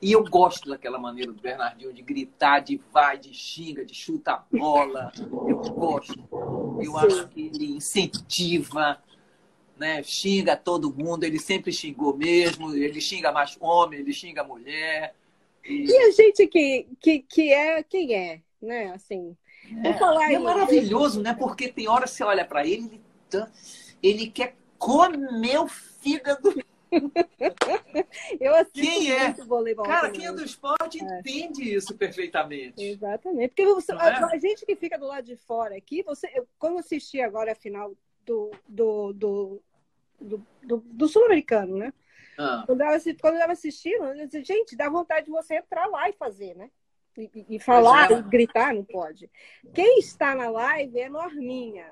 e eu gosto daquela maneira do Bernardinho de gritar, de vai, de xinga, de chuta a bola. Eu gosto. Eu Sim. acho que ele incentiva, né? xinga todo mundo. Ele sempre xingou mesmo. Ele xinga mais homem, ele xinga mulher. E, a gente que, que, que é quem é, né? Assim, é, falar é maravilhoso, né? Porque tem hora que você olha para ele, ele, tá, ele quer comer o fígado eu assisto quem é? voleibol. Cara, também. quem é do esporte é. entende isso perfeitamente. Exatamente. Porque você, a, é? a, gente que fica do lado de fora aqui, você, eu, quando assisti agora a final do, do, do, do, do, do Sul-Americano, né? Ah. Quando, eu, quando eu estava assistindo, eu disse, gente, dá vontade de você entrar lá e fazer, né? E, e falar, é. e gritar, não pode. Quem está na live é Norminha.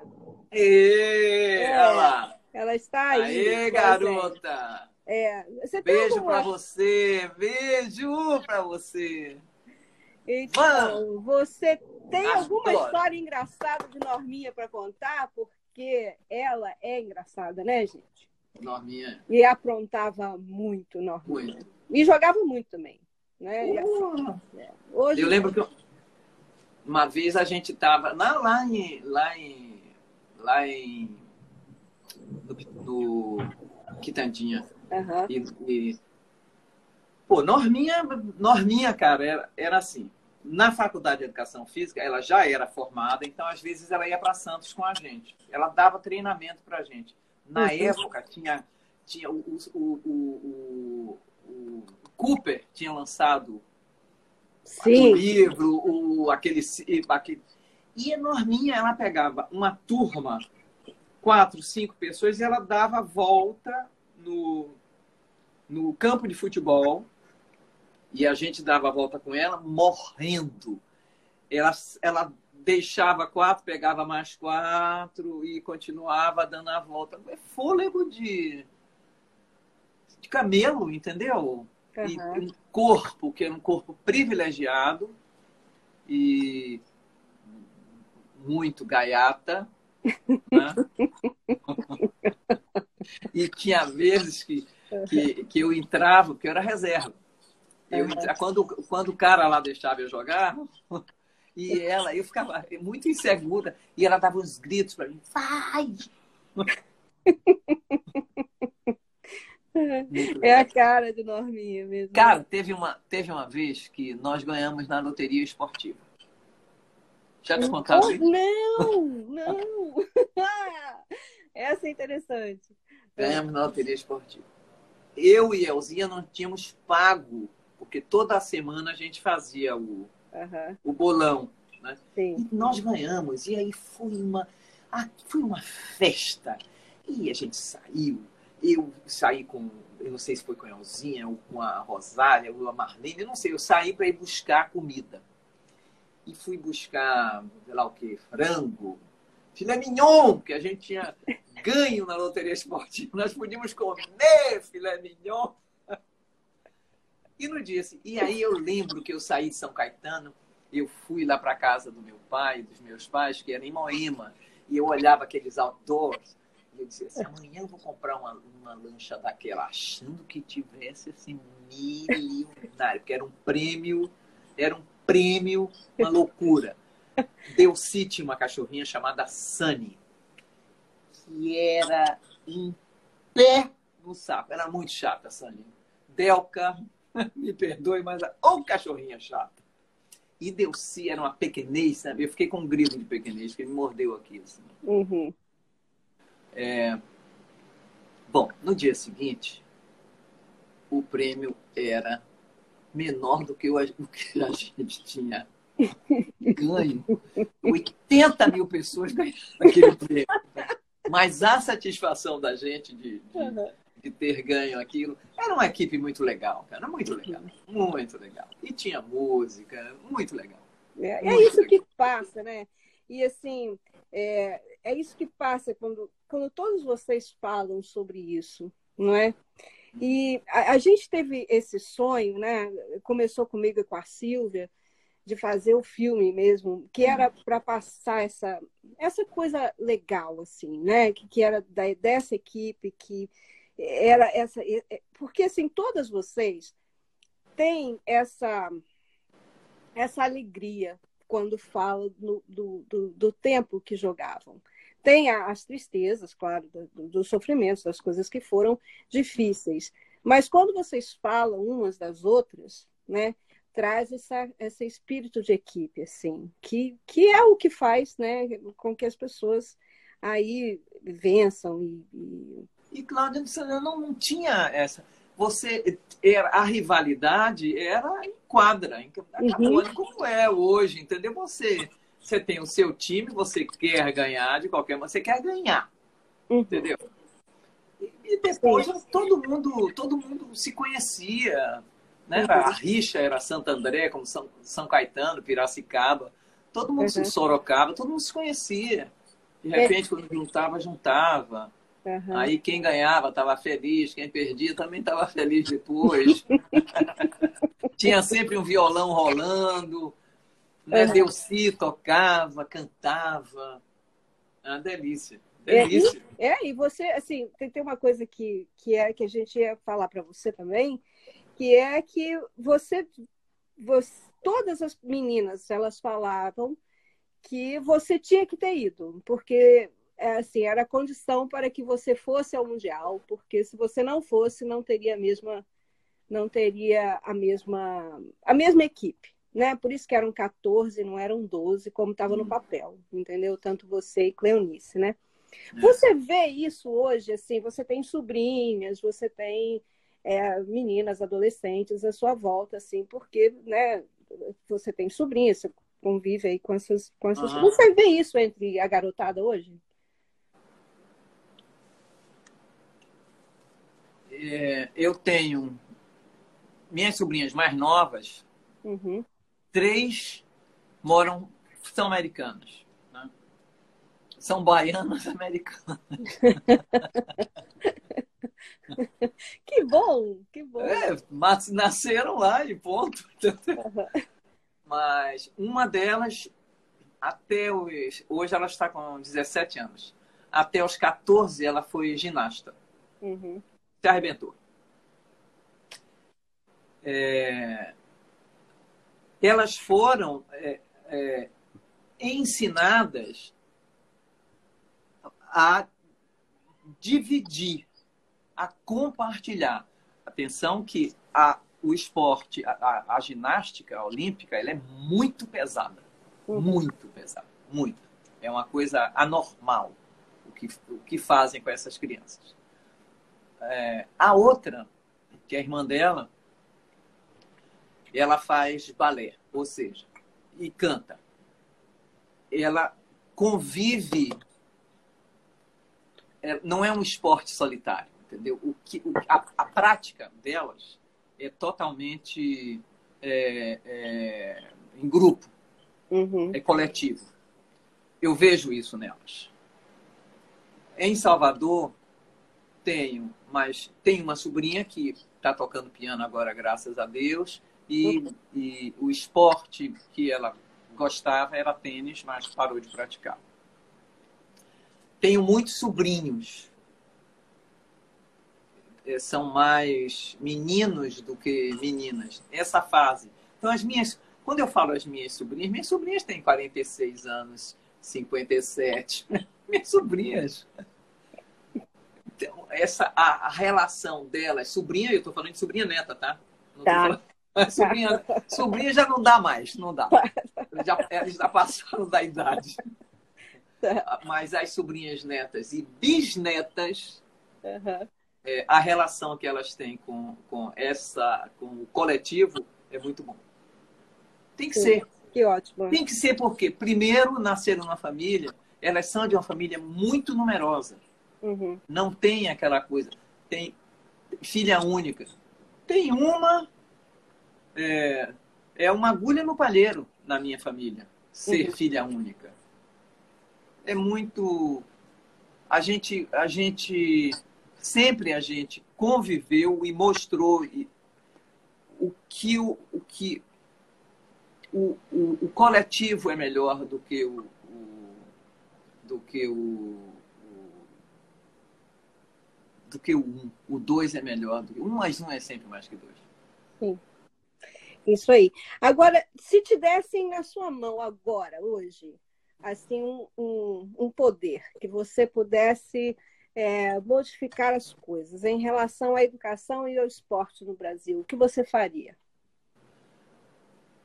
E, é, ela. ela está aí. Aê, garota! É, beijo alguma... para você, beijo para você. Então, você tem alguma história engraçada de Norminha para contar? Porque ela é engraçada, né, gente? Norminha. E aprontava muito, Norminha. Muito. E jogava muito também. Né? Uh, é. Hoje, eu lembro que uma vez a gente estava lá, lá em. Lá em. Lá em. No Quitandinha. Uhum. E, e, pô, Norminha, Norminha, cara, era, era assim. na faculdade de educação física, ela já era formada, então às vezes ela ia para Santos com a gente. Ela dava treinamento para a gente. Na uhum. época, tinha, tinha o, o, o, o, Cooper tinha lançado Sim. o livro, o, aquele, aquele. E enorminha, ela pegava uma turma, quatro, cinco pessoas, e ela dava volta no, no campo de futebol e a gente dava a volta com ela morrendo. Ela, ela deixava quatro, pegava mais quatro e continuava dando a volta. É fôlego de, de camelo, entendeu? Uhum. E um corpo, que era um corpo privilegiado e muito gaiata. Né? e tinha vezes que, que, que eu entrava, porque eu era reserva. Eu, quando, quando o cara lá deixava eu jogar, e ela, eu ficava muito insegura, e ela dava uns gritos para mim, vai! É a cara de Norminha mesmo. Cara, teve uma, teve uma vez que nós ganhamos na loteria esportiva. Já te contaram isso? Não, não. Essa é interessante. Ganhamos na loteria esportiva. Eu e Elzinha não tínhamos pago porque toda semana a gente fazia o, uhum. o bolão. Né? E nós ganhamos, e aí foi uma, ah, foi uma festa. E a gente saiu, eu saí com, eu não sei se foi com a Elzinha, ou com a Rosália, ou a Marlene, eu não sei, eu saí para ir buscar comida. E fui buscar, sei lá o que, frango, filé mignon, que a gente tinha ganho na loteria esportiva. Nós podíamos comer filé mignon. E no dia assim, e aí eu lembro que eu saí de São Caetano, eu fui lá para casa do meu pai, dos meus pais, que era em Moema, e eu olhava aqueles outdoors, e eu dizia assim, amanhã eu vou comprar uma, uma lancha daquela, achando que tivesse assim, milionário, porque era um prêmio, era um prêmio, uma loucura. Deu tinha uma cachorrinha chamada Sunny, que era em pé no saco. Era muito chata, Sunny. Delca, me perdoe, mas ô oh, cachorrinha chata. E Delci era uma pequenez, sabe? Eu fiquei com um grilo de pequenez, que ele me mordeu aqui. Assim. Uhum. É... Bom, no dia seguinte, o prêmio era menor do que o que a gente tinha ganho. 80 mil pessoas ganharam aquele prêmio. Mas a satisfação da gente de, de, uhum de ter ganho aquilo. Era uma equipe muito legal, cara, muito legal, muito legal. E tinha música, muito legal. É, muito é isso legal. que passa, né? E assim, é, é isso que passa quando, quando todos vocês falam sobre isso, não é? E a, a gente teve esse sonho, né? Começou comigo e com a Silvia, de fazer o filme mesmo, que era para passar essa, essa coisa legal, assim, né? Que, que era da, dessa equipe que era essa. Porque, assim, todas vocês têm essa, essa alegria quando falam do, do, do, do tempo que jogavam. Tem as tristezas, claro, dos do sofrimentos, das coisas que foram difíceis. Mas quando vocês falam umas das outras, né, traz essa, esse espírito de equipe, assim, que, que é o que faz né, com que as pessoas aí vençam e, e e Cláudia não, não tinha essa. Você era a rivalidade era em quadra, em uhum. como é hoje, entendeu? Você você tem o seu time, você quer ganhar de qualquer maneira, você quer ganhar, uhum. entendeu? E, e depois Sim. todo mundo todo mundo se conhecia, né? Uhum. A rixa era Santo André, como São, São Caetano, Piracicaba, todo mundo se uhum. Sorocaba, todo mundo se conhecia. De é. repente, quando juntava, juntava. Uhum. Aí quem ganhava estava feliz, quem perdia também estava feliz depois. Tinha sempre um violão rolando, né? Uhum. Delci tocava, cantava. É uma delícia. Delícia. É, é, e você, assim, tem, tem uma coisa que, que é que a gente ia falar para você também, que é que você, você, todas as meninas, elas falavam que você tinha que ter ido, porque é, assim, era a condição para que você fosse ao mundial, porque se você não fosse, não teria a mesma não teria a mesma a mesma equipe, né? Por isso que eram 14, não eram 12, como estava no hum. papel, entendeu? Tanto você e Cleonice, né? É. Você vê isso hoje, assim, você tem sobrinhas, você tem é, meninas, adolescentes à sua volta, assim, porque, né, você tem sobrinhas, você convive aí com essas... Com essas... Uhum. Você vê isso entre a garotada hoje? É, eu tenho minhas sobrinhas mais novas, uhum. três moram, são americanas. Né? São baianas americanas. que bom, que bom. É, mas nasceram lá e ponto. Uhum. Mas uma delas, até os, hoje ela está com 17 anos. Até os 14 ela foi ginasta. Uhum. Se arrebentou é, elas foram é, é, ensinadas a dividir, a compartilhar. Atenção que a, o esporte, a, a, ginástica olímpica, ela é muito pesada. Uhum. Muito pesada. Muito. É uma coisa anormal o que, o que fazem com essas crianças. É, a outra, que é a irmã dela, ela faz balé, ou seja, e canta. Ela convive. É, não é um esporte solitário, entendeu? O que, o, a, a prática delas é totalmente é, é, em grupo, uhum. é coletivo. Eu vejo isso nelas. Em Salvador, tenho, mas tenho uma sobrinha que está tocando piano agora, graças a Deus, e, e o esporte que ela gostava era tênis, mas parou de praticar. Tenho muitos sobrinhos. É, são mais meninos do que meninas. Essa fase. Então, as minhas. Quando eu falo as minhas sobrinhas, minhas sobrinhas têm 46 anos, 57. minhas sobrinhas. Então, essa, a, a relação delas, sobrinha, eu estou falando de sobrinha neta, tá? Não tá. Sobrinha, sobrinha já não dá mais, não dá. Já, eles já passaram da idade. Mas as sobrinhas netas e bisnetas, uhum. é, a relação que elas têm com, com, essa, com o coletivo é muito bom. Tem que Sim, ser. Que ótimo. Tem que ser porque, primeiro, nasceram numa família, elas são de uma família muito numerosa. Uhum. Não tem aquela coisa. Tem filha única. Tem uma é, é uma agulha no palheiro na minha família, ser uhum. filha única. É muito. A gente, a gente. Sempre a gente conviveu e mostrou o que o, o que o, o, o, coletivo é melhor do que o, o do que o, do que o um. O dois é melhor do que um mais um é sempre mais que dois. Sim. Isso aí. Agora, se te dessem na sua mão agora, hoje, assim, um, um, um poder que você pudesse é, modificar as coisas em relação à educação e ao esporte no Brasil, o que você faria?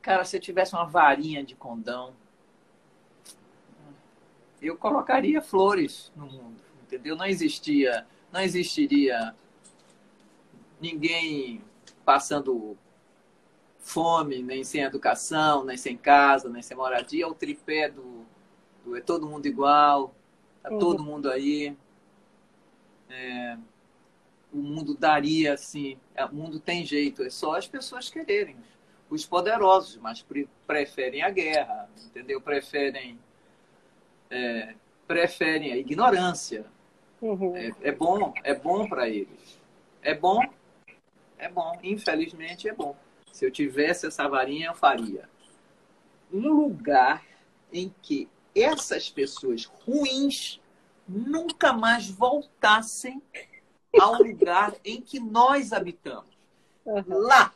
Cara, se eu tivesse uma varinha de condão, eu colocaria flores no mundo, entendeu? Não existia, não existiria ninguém passando fome, nem sem educação, nem sem casa, nem sem moradia, o tripé do, do é todo mundo igual, tá uhum. todo mundo aí. É, o mundo daria assim, é, o mundo tem jeito, é só as pessoas quererem. Os poderosos, mas pre preferem a guerra, entendeu? Preferem é, preferem a ignorância. Uhum. É, é bom, é bom para eles. É bom, é bom. Infelizmente é bom. Se eu tivesse essa varinha, eu faria. Um lugar em que essas pessoas ruins nunca mais voltassem ao lugar em que nós habitamos. Uhum. Lá.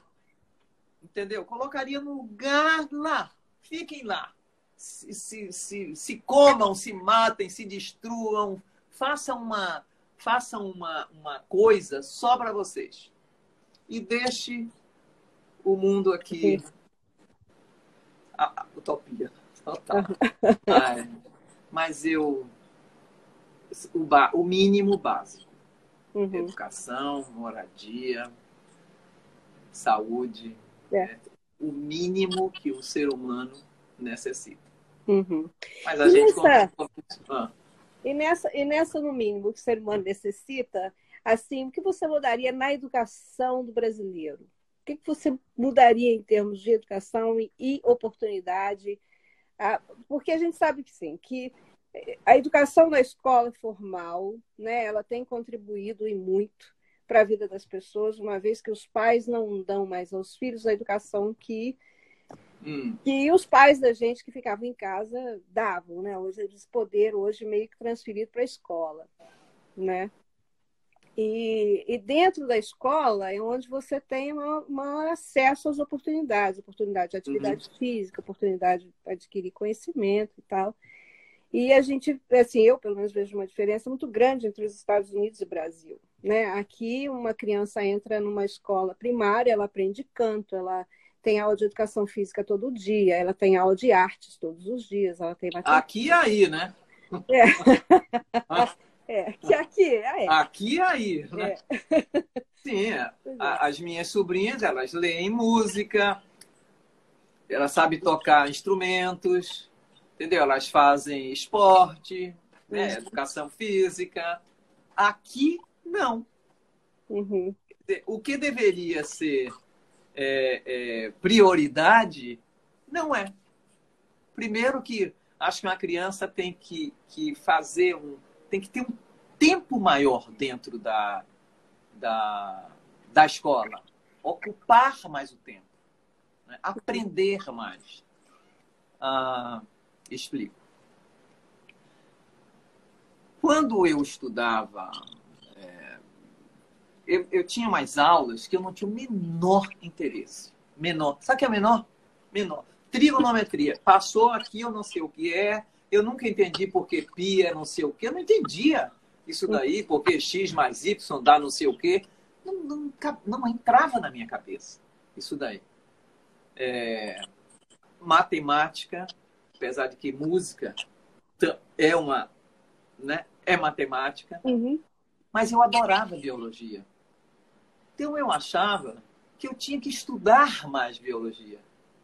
Entendeu? Colocaria no lugar lá. Fiquem lá. Se, se, se, se comam, se matem, se destruam. Façam uma, façam uma, uma coisa só para vocês. E deixe o mundo aqui utopia total. Ai, mas eu o, ba, o mínimo básico. Uhum. Educação, moradia, saúde. É. Né? O mínimo que o ser humano necessita. Uhum. Mas a e gente nessa, ah. E, nessa, e nessa, no mínimo, que o ser humano necessita, assim, o que você mudaria na educação do brasileiro? O que você mudaria em termos de educação e, e oportunidade? Ah, porque a gente sabe que sim, que a educação na escola formal, né, ela tem contribuído e muito para a vida das pessoas, uma vez que os pais não dão mais aos filhos a educação que hum. que os pais da gente que ficavam em casa davam, né? Hoje eles poder hoje meio que transferido para a escola, né? E, e, dentro da escola é onde você tem um maior acesso às oportunidades, oportunidade de atividade uhum. física, oportunidade de adquirir conhecimento e tal. E a gente, assim, eu pelo menos vejo uma diferença muito grande entre os Estados Unidos e o Brasil. Né? Aqui, uma criança entra numa escola primária, ela aprende canto, ela tem aula de educação física todo dia, ela tem aula de artes todos os dias, ela tem matemática. Aqui e aí, né? É. é, que aqui é. Aqui e aí, né? É. Sim, é. as minhas sobrinhas, elas leem música, elas sabem tocar instrumentos, entendeu? Elas fazem esporte, né? educação física. Aqui, não. Uhum. O que deveria ser é, é, prioridade, não é. Primeiro que acho que uma criança tem que, que fazer um. tem que ter um tempo maior dentro da, da, da escola. Ocupar mais o tempo. Né? Aprender mais. Ah, Explico. Quando eu estudava, eu, eu tinha mais aulas que eu não tinha o menor interesse. Menor. Sabe o que é menor? Menor. Trigonometria. Passou aqui, eu não sei o que é. Eu nunca entendi porque pi é não sei o que. Eu não entendia isso daí, porque x mais y dá não sei o que. Não, não, não entrava na minha cabeça isso daí. É, matemática apesar de que música é uma, né, é matemática, uhum. mas eu adorava biologia. Então eu achava que eu tinha que estudar mais biologia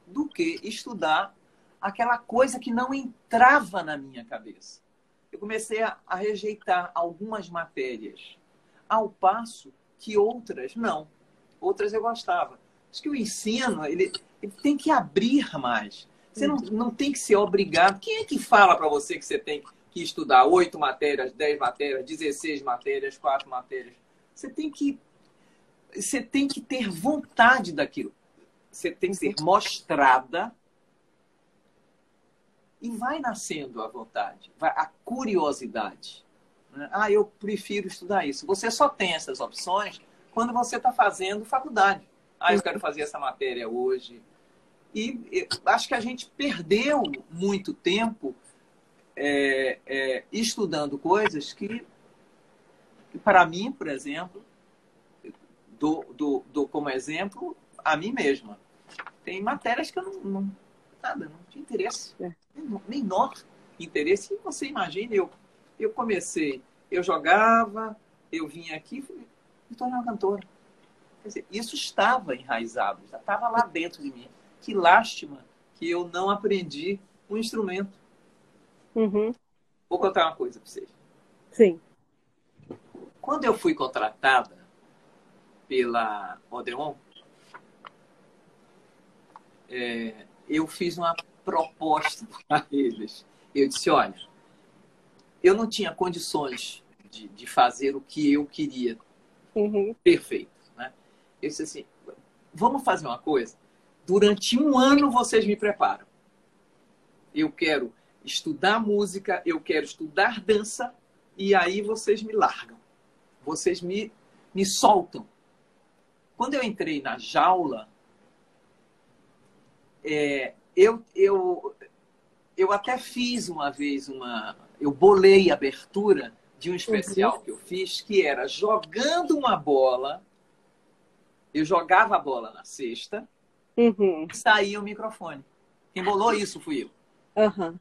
do que estudar aquela coisa que não entrava na minha cabeça. Eu comecei a, a rejeitar algumas matérias, ao passo que outras não. Outras eu gostava. Acho que o ensino ele, ele tem que abrir mais. Você não, não tem que ser obrigado. Quem é que fala para você que você tem que estudar oito matérias, dez matérias, dezesseis matérias, quatro matérias? Você tem que você tem que ter vontade daquilo. Você tem que ser mostrada e vai nascendo a vontade, a curiosidade. Né? Ah, eu prefiro estudar isso. Você só tem essas opções quando você está fazendo faculdade. Ah, eu quero fazer essa matéria hoje. E acho que a gente perdeu muito tempo é, é, estudando coisas que, que para mim, por exemplo, dou, dou, dou como exemplo a mim mesma. Tem matérias que eu não. não nada, não tinha interesse. É. Menor interesse. E você imagina, eu, eu comecei, eu jogava, eu vinha aqui e me tornei uma cantora. Quer dizer, isso estava enraizado, já estava lá dentro de mim que lástima que eu não aprendi um instrumento. Uhum. Vou contar uma coisa para vocês. Sim. Quando eu fui contratada pela Odeon, é, eu fiz uma proposta para eles. Eu disse, olha, eu não tinha condições de, de fazer o que eu queria. Uhum. Perfeito. Né? Eu disse assim, vamos fazer uma coisa? durante um ano vocês me preparam. Eu quero estudar música, eu quero estudar dança, e aí vocês me largam. Vocês me, me soltam. Quando eu entrei na jaula, é, eu, eu, eu até fiz uma vez uma. Eu bolei a abertura de um especial uhum. que eu fiz, que era jogando uma bola. Eu jogava a bola na cesta Uhum. Saía o microfone. Quem bolou isso fui eu. Uhum.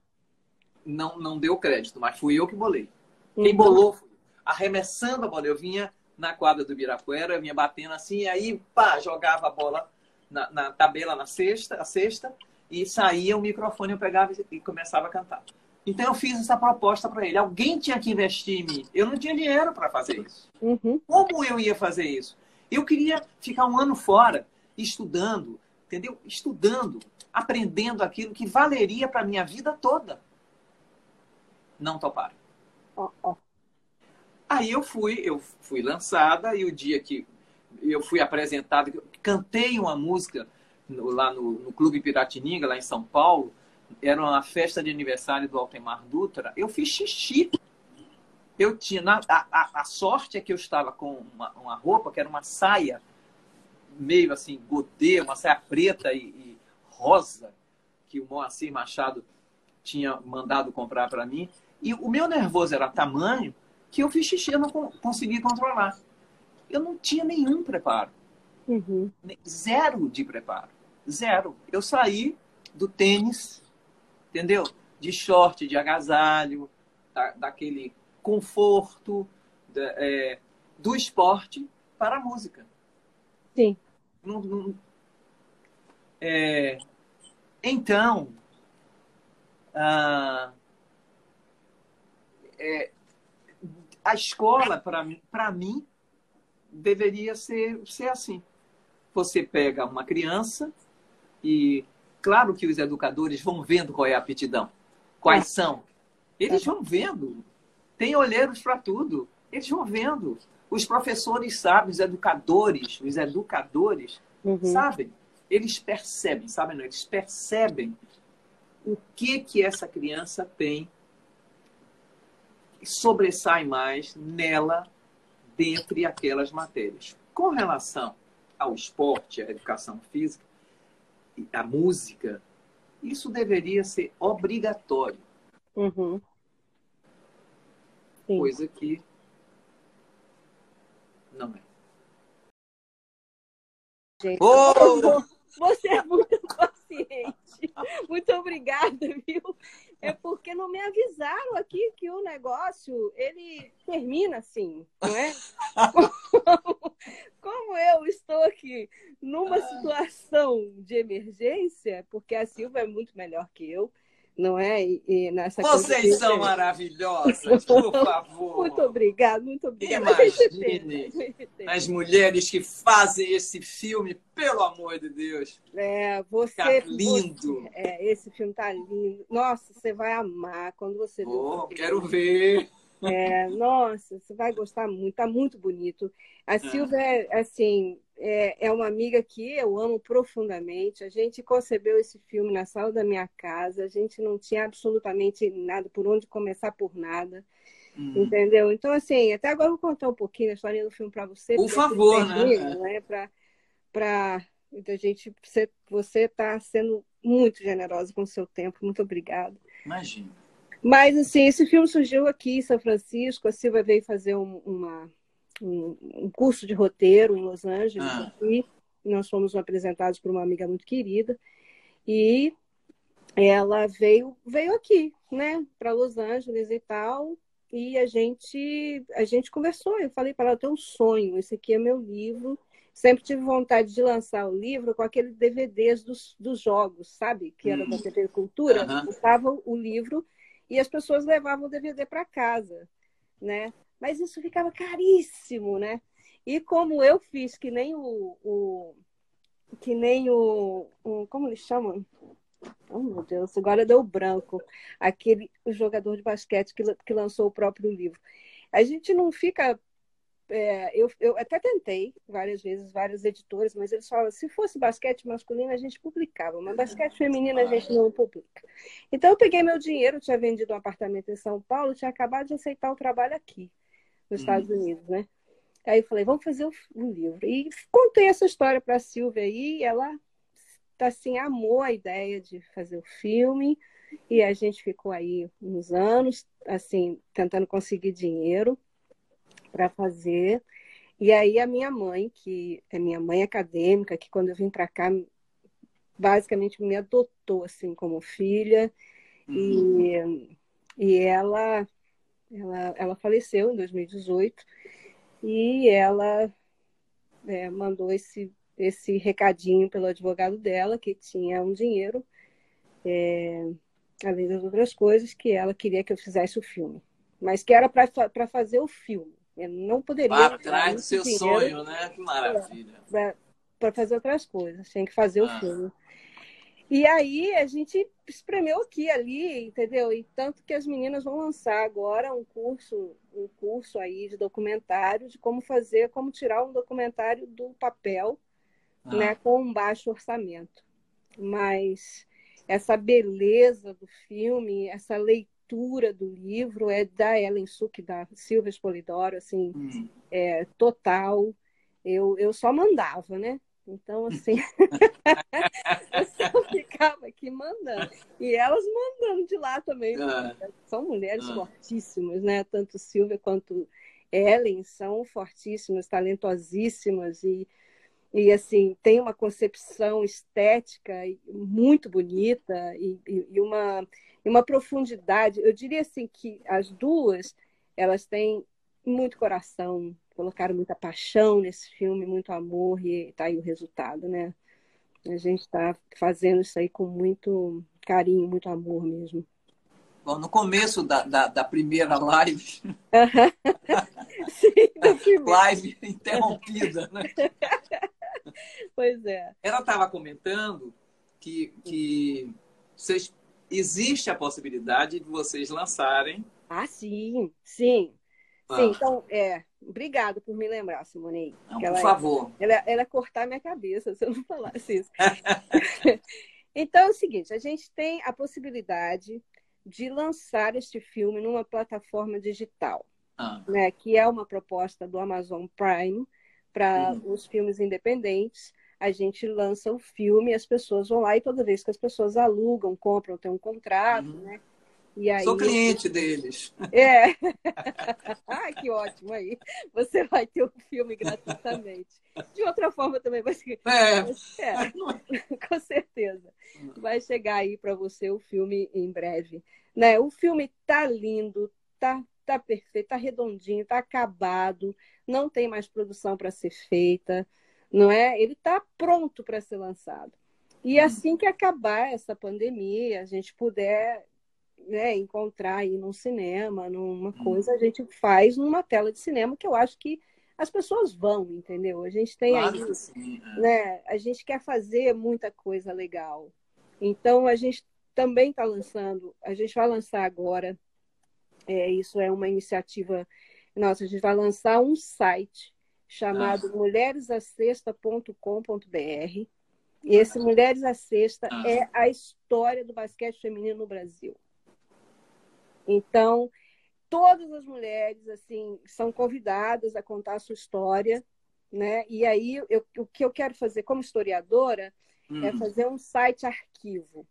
Não, não deu crédito, mas fui eu que bolei. Quem uhum. bolou, arremessando a bola. Eu vinha na quadra do Ibirapuera, eu vinha batendo assim, aí pá, jogava a bola na, na tabela na sexta, a sexta, e saía o microfone, eu pegava e começava a cantar. Então eu fiz essa proposta para ele. Alguém tinha que investir em mim. Eu não tinha dinheiro para fazer isso. Uhum. Como eu ia fazer isso? Eu queria ficar um ano fora, estudando, entendeu? Estudando, aprendendo aquilo que valeria para minha vida toda. Não toparam. Oh, oh. Aí eu fui, eu fui lançada e o dia que eu fui apresentada, cantei uma música lá no, no Clube Piratininga, lá em São Paulo, era uma festa de aniversário do Altemar Dutra, eu fiz xixi. Eu tinha. A, a, a, sorte é que eu estava com uma, uma, roupa que era uma saia meio assim, godê, uma saia preta e, e rosa, que o Moacir Machado tinha mandado comprar para mim. E o meu nervoso era tamanho que eu fiz xixi, eu não consegui controlar. Eu não tinha nenhum preparo. Uhum. Zero de preparo. Zero. Eu saí do tênis, entendeu? De short, de agasalho, da, daquele conforto da, é, do esporte para a música. Sim. Não, não, é, então, ah, é, a escola, para mim, deveria ser, ser assim. Você pega uma criança e, claro que os educadores vão vendo qual é a aptidão, quais é. são. Eles vão vendo. Tem olheiros para tudo. Eles vão vendo. Os professores sabem, os educadores, os educadores uhum. sabem. Eles percebem, sabem? Não, eles percebem o que que essa criança tem sobressai mais nela dentre aquelas matérias. Com relação ao esporte, à educação física, à música, isso deveria ser obrigatório. Uhum. Coisa que não é. Gente, oh! Você é muito paciente. Muito obrigada, viu? É porque não me avisaram aqui que o negócio ele termina assim, não é? Como, como eu estou aqui numa ah. situação de emergência, porque a Silva é muito melhor que eu, não é? E, e nessa Vocês são de... maravilhosas, por favor. muito obrigada, muito obrigada. Imagine as mulheres que fazem esse filme, pelo amor de Deus. É, você. Tá lindo. Você, é, esse filme tá lindo. Nossa, você vai amar quando você oh, quero ver. É, nossa, você vai gostar muito, tá muito bonito. A é. Silvia, é, assim, é, é uma amiga que eu amo profundamente. A gente concebeu esse filme na sala da minha casa. A gente não tinha absolutamente nada por onde começar por nada. Hum. Entendeu? Então, assim, até agora eu vou contar um pouquinho a história do filme para você. Por favor, termina, né? né? Para a gente, você está sendo muito generosa com o seu tempo. Muito obrigada. Imagina. Mas, assim, esse filme surgiu aqui em São Francisco. A Silvia veio fazer um, uma um, curso de roteiro em Los Angeles. Ah. E nós fomos apresentados por uma amiga muito querida. E ela veio veio aqui, né, para Los Angeles e tal. E a gente a gente conversou. Eu falei para ela, eu um sonho. Esse aqui é meu livro. Sempre tive vontade de lançar o livro com aqueles DVDs dos, dos jogos, sabe? Que era da hum. TV Cultura. Uhum. o livro e as pessoas levavam o DVD para casa, né? Mas isso ficava caríssimo, né? E como eu fiz que nem o, o que nem o, o, como eles chamam? Oh, meu Deus, agora deu branco. Aquele jogador de basquete que, que lançou o próprio livro. A gente não fica. É, eu, eu até tentei várias vezes, vários editores, mas eles falam: se fosse basquete masculino, a gente publicava, mas basquete feminino a gente não publica. Então, eu peguei meu dinheiro, tinha vendido um apartamento em São Paulo, tinha acabado de aceitar o trabalho aqui nos Estados uhum. Unidos, né? Aí eu falei, vamos fazer o, o livro. E contei essa história para a Silvia aí, ela assim amou a ideia de fazer o filme e a gente ficou aí uns anos assim tentando conseguir dinheiro para fazer. E aí a minha mãe, que é minha mãe acadêmica, que quando eu vim para cá basicamente me adotou assim como filha uhum. e, e ela, ela ela faleceu em 2018 e ela é, mandou esse esse recadinho pelo advogado dela que tinha um dinheiro é, além das outras coisas que ela queria que eu fizesse o filme. Mas que era para fazer o filme. Eu não poderia atrás do seu sonho né? Que maravilha. para fazer outras coisas. Tinha que fazer ah. o filme e aí a gente espremeu aqui ali, entendeu? E tanto que as meninas vão lançar agora um curso, um curso aí de documentário de como fazer, como tirar um documentário do papel, ah. né, com um baixo orçamento. Mas essa beleza do filme, essa leitura do livro é da Ellen Suk, da Silvia Espolidoro, assim, hum. é total. Eu, eu só mandava, né? Então, assim, eu só ficava aqui mandando. E elas mandando de lá também. Ah. São mulheres ah. fortíssimas, né? Tanto Silvia quanto Ellen são fortíssimas, talentosíssimas e, e assim, tem uma concepção estética muito bonita e, e, e uma, uma profundidade. Eu diria assim que as duas, elas têm muito coração, colocaram muita paixão nesse filme, muito amor, e tá aí o resultado, né? A gente está fazendo isso aí com muito carinho, muito amor mesmo. Bom, no começo da, da, da primeira live, Sim, live interrompida, né? Pois é. Ela estava comentando que, que vocês, existe a possibilidade de vocês lançarem. Ah, sim, sim. Ah. Sim, então, é, obrigado por me lembrar, Simone. Não, por ela, favor. Ela, ela cortar minha cabeça se eu não falasse isso. então é o seguinte, a gente tem a possibilidade de lançar este filme numa plataforma digital, ah. né, que é uma proposta do Amazon Prime para uhum. os filmes independentes. A gente lança o filme, as pessoas vão lá e toda vez que as pessoas alugam, compram, tem um contrato, uhum. né? Aí... Sou cliente deles. É. ah, que ótimo aí. Você vai ter o um filme gratuitamente. De outra forma também vai ser. É. é. Com certeza. Vai chegar aí para você o filme em breve. Né? O filme tá lindo, tá, tá perfeito, tá redondinho, tá acabado, não tem mais produção para ser feita, não é? Ele tá pronto para ser lançado. E assim que acabar essa pandemia, a gente puder né, encontrar aí num cinema, numa hum. coisa, a gente faz numa tela de cinema que eu acho que as pessoas vão, entendeu? A gente tem claro aí, sim, é. né? A gente quer fazer muita coisa legal. Então a gente também está lançando, a gente vai lançar agora, é, isso é uma iniciativa nossa, a gente vai lançar um site chamado ah. mulheresacesta.com.br. E esse Mulheres à Sexta ah. é a história do basquete feminino no Brasil. Então, todas as mulheres assim são convidadas a contar a sua história, né? E aí eu, o que eu quero fazer como historiadora é uhum. é fazer um site arquivo.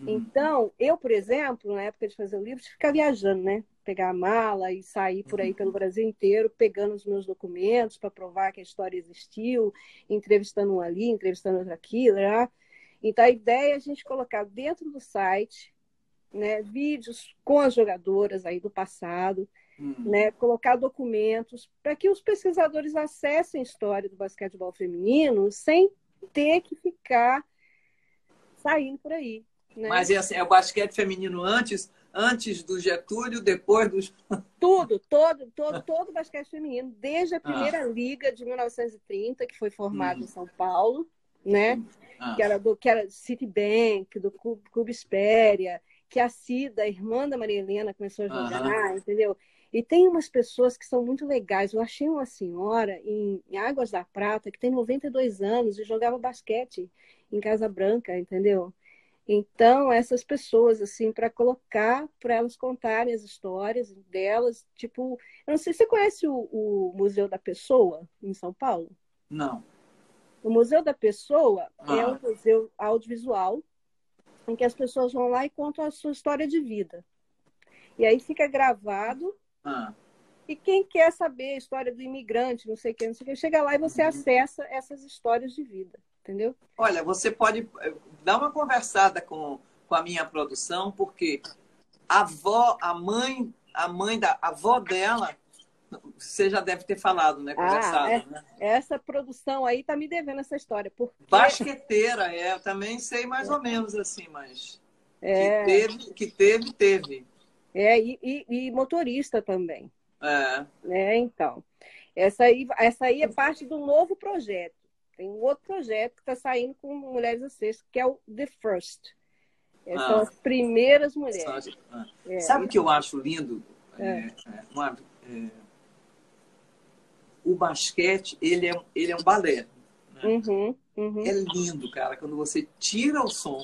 Uhum. Então, eu, por exemplo, na época de fazer o livro, ficar viajando, né? Pegar a mala e sair por aí pelo uhum. Brasil inteiro, pegando os meus documentos para provar que a história existiu, entrevistando um ali, entrevistando outro aqui, né? Então, a ideia é a gente colocar dentro do site né, vídeos com as jogadoras aí do passado, hum. né, colocar documentos para que os pesquisadores acessem a história do basquetebol feminino sem ter que ficar saindo por aí. Né? Mas é, assim, é o basquete feminino antes, antes do Getúlio, depois dos. Tudo, todo, todo, todo o basquete feminino, desde a primeira ah. liga de 1930, que foi formada hum. em São Paulo, né? Ah. Que era do que era Citibank, do Clube Espéria, que a Cida, a irmã da Maria Helena, começou a jogar, uhum. entendeu? E tem umas pessoas que são muito legais. Eu achei uma senhora em, em Águas da Prata que tem 92 anos e jogava basquete em Casa Branca, entendeu? Então, essas pessoas, assim, para colocar, para elas contarem as histórias delas, tipo, eu não sei se você conhece o, o Museu da Pessoa, em São Paulo? Não. O Museu da Pessoa ah. é um museu audiovisual em que as pessoas vão lá e contam a sua história de vida. E aí fica gravado. Ah. E quem quer saber a história do imigrante, não sei o que, não sei o que, chega lá e você uhum. acessa essas histórias de vida. entendeu? Olha, você pode eh, dar uma conversada com, com a minha produção, porque a avó, a mãe, a mãe da a avó dela, você já deve ter falado, né? Conversado, ah, é, né? Essa produção aí tá me devendo essa história. Porque... Basqueteira, é, eu também sei mais é. ou menos assim, mas é. que teve, que teve, teve. É, e, e, e motorista também. É. é. Então, essa aí, essa aí é parte do novo projeto. Tem um outro projeto que está saindo com Mulheres a Sexta, que é o The First. Ah. São as primeiras mulheres. Ah. É. Sabe o que eu acho lindo? É. é, é uma, é, o basquete, ele é, ele é um balé. Né? Uhum, uhum. É lindo, cara, quando você tira o som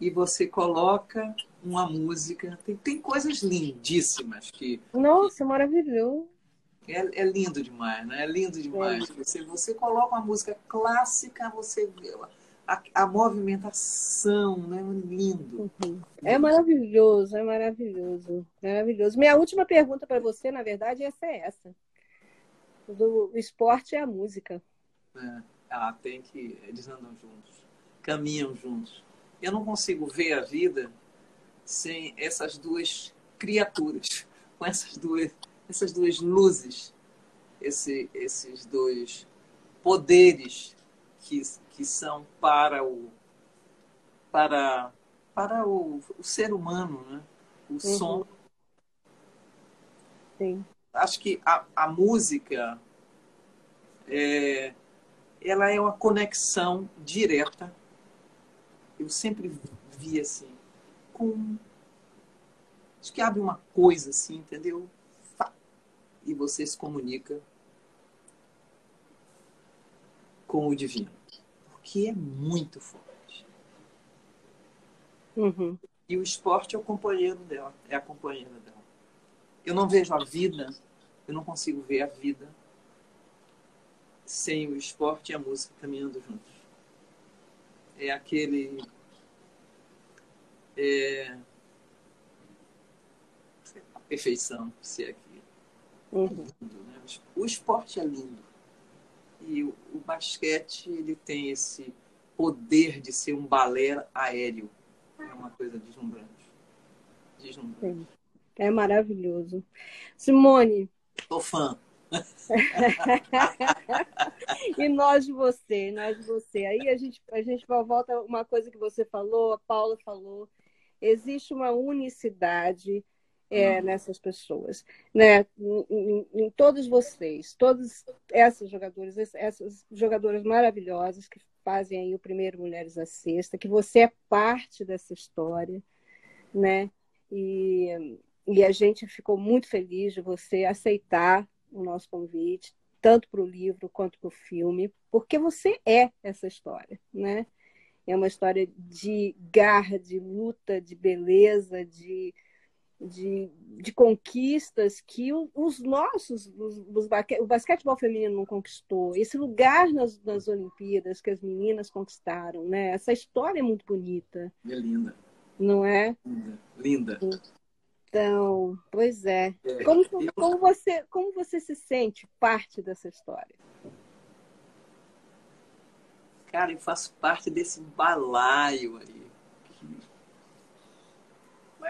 e você coloca uma música. Tem, tem coisas lindíssimas que. Nossa, maravilhoso. É, é lindo demais, né? É lindo demais. É. Você, você coloca uma música clássica, você vê a, a movimentação, né? Lindo. Uhum. É maravilhoso, é maravilhoso. Maravilhoso. Minha última pergunta para você, na verdade, essa é essa. Do esporte é a música. É. Ah, tem que. Eles andam juntos, caminham juntos. Eu não consigo ver a vida sem essas duas criaturas, com essas duas, essas duas luzes, esse, esses dois poderes que, que são para o para para o, o ser humano, né? O uhum. som. Sim. Acho que a, a música é, ela é uma conexão direta. Eu sempre vi assim com. Acho que abre uma coisa assim, entendeu? E você se comunica com o divino. Porque é muito forte. Uhum. E o esporte é o companheiro dela, é a companheira dela. Eu não vejo a vida, eu não consigo ver a vida sem o esporte e a música caminhando juntos. É aquele é, a perfeição, se é que uhum. lindo, né? O esporte é lindo. E o, o, basquete, ele tem esse poder de ser um balé aéreo. É uma coisa deslumbrante. Deslumbrante. É maravilhoso. Simone. Tô fã. e nós de você, nós de você. Aí a gente, a gente volta uma coisa que você falou, a Paula falou, existe uma unicidade é, uhum. nessas pessoas, né? Em, em, em, todos vocês, todas essas jogadoras, essas jogadoras maravilhosas que fazem aí o primeiro Mulheres à Sexta, que você é parte dessa história, né? E, e a gente ficou muito feliz de você aceitar o nosso convite, tanto para o livro quanto para o filme, porque você é essa história, né? É uma história de garra, de luta, de beleza, de, de, de conquistas que os nossos, os, os, o basquetebol feminino não conquistou. Esse lugar nas, nas Olimpíadas que as meninas conquistaram, né? Essa história é muito bonita. É linda. Não é? Linda. linda. Então, pois é. é como, eu... como, você, como você se sente parte dessa história? Cara, eu faço parte desse balaio aí.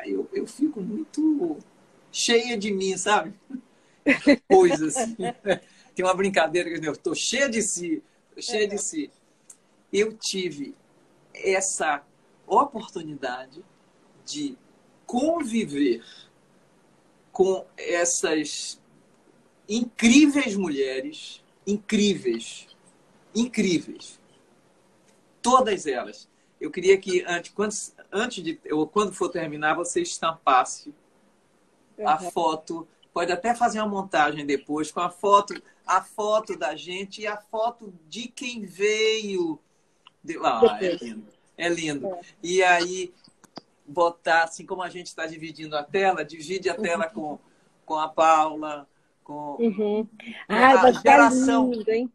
Eu, eu fico muito cheia de mim, sabe? Coisas assim. Tem uma brincadeira que eu estou cheia de si, cheia de si. Eu tive essa oportunidade de conviver com essas incríveis mulheres, incríveis, incríveis, todas elas. Eu queria que antes, quando, antes de, ou quando for terminar, você estampasse uhum. a foto. Pode até fazer uma montagem depois com a foto, a foto da gente e a foto de quem veio. De... Ah, é lindo. É lindo. É. E aí botar, assim como a gente está dividindo a tela, divide a tela uhum. com, com a Paula, com uhum. Ai, a geração, lindo, hein?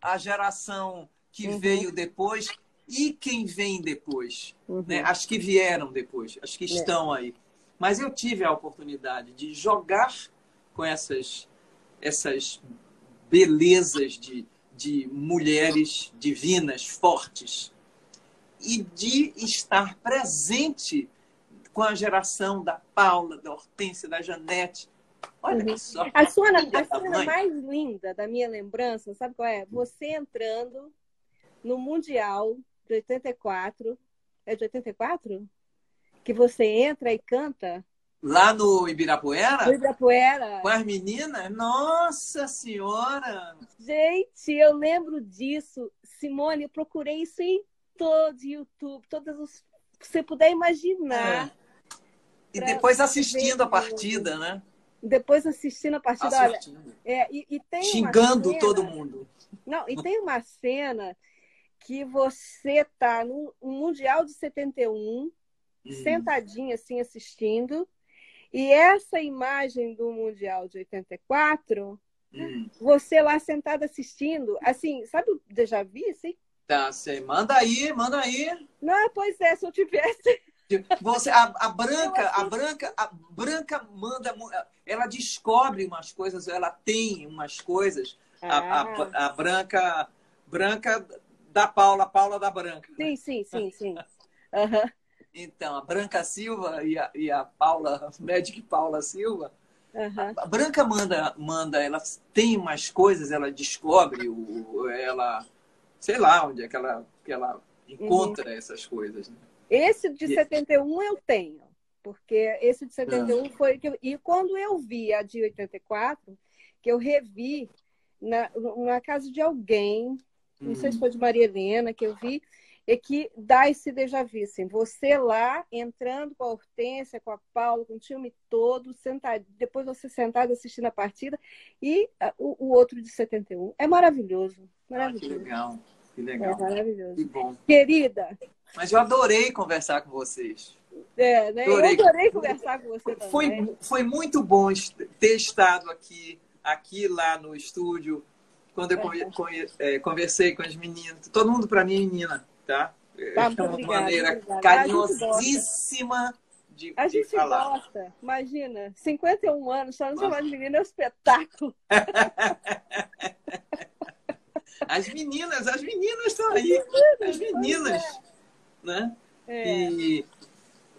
a geração que uhum. veio depois e quem vem depois, uhum. né? As que vieram depois, as que é. estão aí. Mas eu tive a oportunidade de jogar com essas essas belezas de, de mulheres divinas, fortes, e de estar presente com a geração da Paula, da Hortência, da Janete. Olha Uhum. só. A cena, filha a cena mais linda da minha lembrança, sabe qual é? Você entrando no Mundial de 84. É de 84? Que você entra e canta Lá no no Ibirapuera, Ibirapuera. com as meninas, nossa senhora! Gente, eu lembro disso. Simone, eu procurei isso em todo YouTube, todas os. Você puder imaginar. É. E depois assistindo a partida, né? Depois assistindo a partida, olha, é, e, e tem Xingando cena- todo mundo. Não, e tem uma cena que você tá no no Mundial de 71, Hum. sentadinha assim assistindo, e essa imagem do Mundial de 84, Hum. você lá sentada assistindo, assim, sabe o déjà vu, assim? Tá, sei. Manda aí, manda aí. Não, pois é, se eu tivesse. Você, a, a branca, a branca, a branca manda, ela descobre umas coisas, ela tem umas coisas. A, Ah, a, a branca, branca da Paula, a Paula da branca. sim, sim, sim, sim. Aham, Então, a Branca Silva e a, e a Paula, Magic Paula Silva, aham. a Branca manda, manda, ela tem umas coisas, ela descobre, o, ela, sei lá onde é que ela, que ela encontra essas coisas. Né? Esse de E- 71 eu tenho, porque esse de Ah. 71 foi que eu... E quando eu vi a de 84, que eu revi na, na casa de alguém, não sei se Hum. foi de Maria Helena, que eu vi, é que dá esse déjà vu, assim, você lá, entrando com a Hortência, com a Paula, com o time todo, sentado, depois você sentado assistindo a partida, e ah, o, o outro de 71. É maravilhoso, Ah, que maravilhoso. legal, que É legal. maravilhoso. Que bom. Querida, Mas eu adorei conversar com vocês. É, né? Adorei. Eu adorei conversar com você também. Foi, foi muito bom ter estado aqui, aqui lá no estúdio, quando eu conhe- eh, conversei com as meninas. Todo mundo para mim é menina, tá? Tá, muito uma obrigada, maneira obrigada. carinhosíssima de, A de gente falar. gosta, imagina, 51 anos, só não chamar de menina é um espetáculo. As meninas, as meninas estão aí, as meninas, né? É, E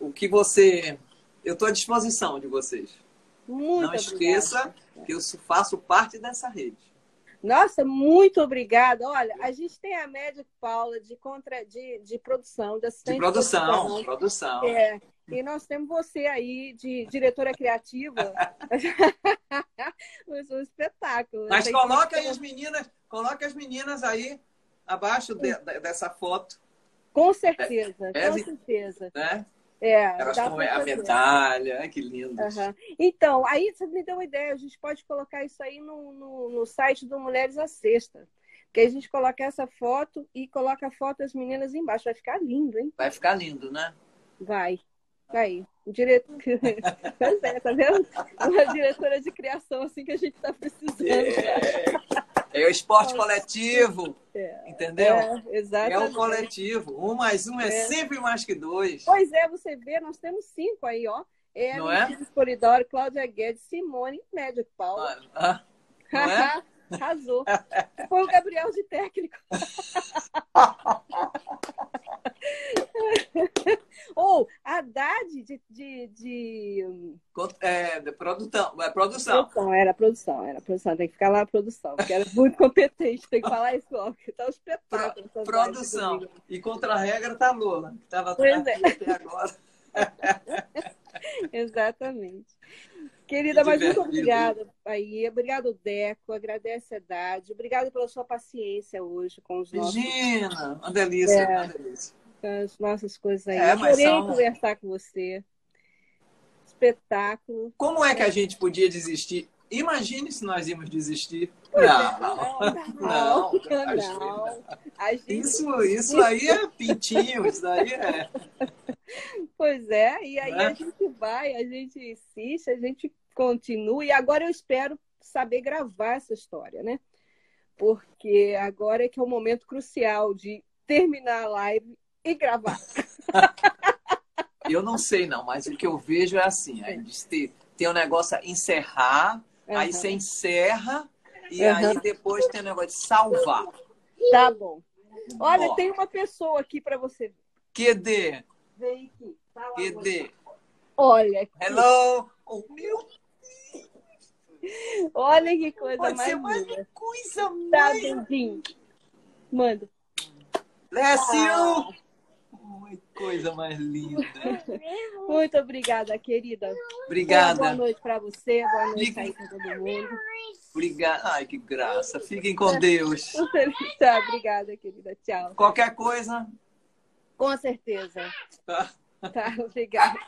o que você, eu estou à disposição de vocês. muito Não esqueça obrigada. que eu faço parte dessa rede. Nossa, muito obrigada. Olha, a gente tem a média Paula de, contra, de, de produção, de assistente De produção, produção. produção. É, e nós temos você aí de diretora criativa. Mas um espetáculo. Mas coloca aí as meninas, coloca as meninas aí abaixo de- de- dessa foto, Com certeza, É, com é, certeza. né? É, Elas com pra a medalha, que lindo. Aham. Então, aí você me deu uma ideia, a gente pode colocar isso aí no, no, no site do Mulheres à Sexta. Que a gente coloca essa foto e coloca a foto das meninas embaixo. Vai ficar lindo, hein? Vai ficar lindo, né? Vai. Vai. Dire... pois é, tá vendo? Uma diretora de criação assim que a gente tá precisando. É, é o esporte coletivo, É, entendeu? é, É, exatamente. o coletivo. Um mais um é, É. sempre mais que dois. Pois é, você vê, nós temos cinco aí, ó. Não é? Polidoro, Cláudia Guedes, Simone, Médio Paulo. Ah, não é? Arrasou. Foi o Gabriel de técnico. Ou a Haddad de, de, de É, de produção, é produção. produção, era produção, era produção, tem que ficar lá a produção, porque era muito competente, tem que falar isso, ó, que tá um espetáculo. essas Produção. E contra a regra tá a Lola, que estava é. até agora. Exatamente. Querida, Que mas muito obrigada aí. Obrigado, Deco. Agradece a idade. Obrigada pela sua paciência hoje com os nossos Imagina, uma delícia, É. uma delícia. as nossas coisas aí. É, Adorei são- conversar com você. Espetáculo. Como é que a gente podia desistir? Imagine se nós íamos desistir. Pois é, não, não, não, não, imagina. não. A gente, Isso, isso aí é pintinho, isso aí é. pois é, e aí Né? a gente vai, a gente insiste, a gente continua. E agora eu espero saber gravar essa história, né? Porque agora é que é o momento crucial de terminar a live e gravar. Eu não sei, não, mas o que eu vejo é assim: a gente tem, tem um negócio a encerrar, aí Aham. você encerra, E uhum. aí depois tem o negócio de salvar. Tá bom. Olha, Ó, tem uma pessoa aqui para você. QD. Vem aqui. Fala QD. Olha. Aqui. Hello. Oh, meu Olha que coisa Pode mais linda. coisa tá, mais... Tá, Manda. Bless ah. you! coisa mais linda. Muito obrigada, querida. Obrigada. Boa noite para você, boa noite Fique... aí para todo mundo. Obrigada. Ai, que graça. Fiquem com Deus. tá, obrigada, querida. Tchau. Qualquer coisa? Com certeza. Tá. Tá, obrigada.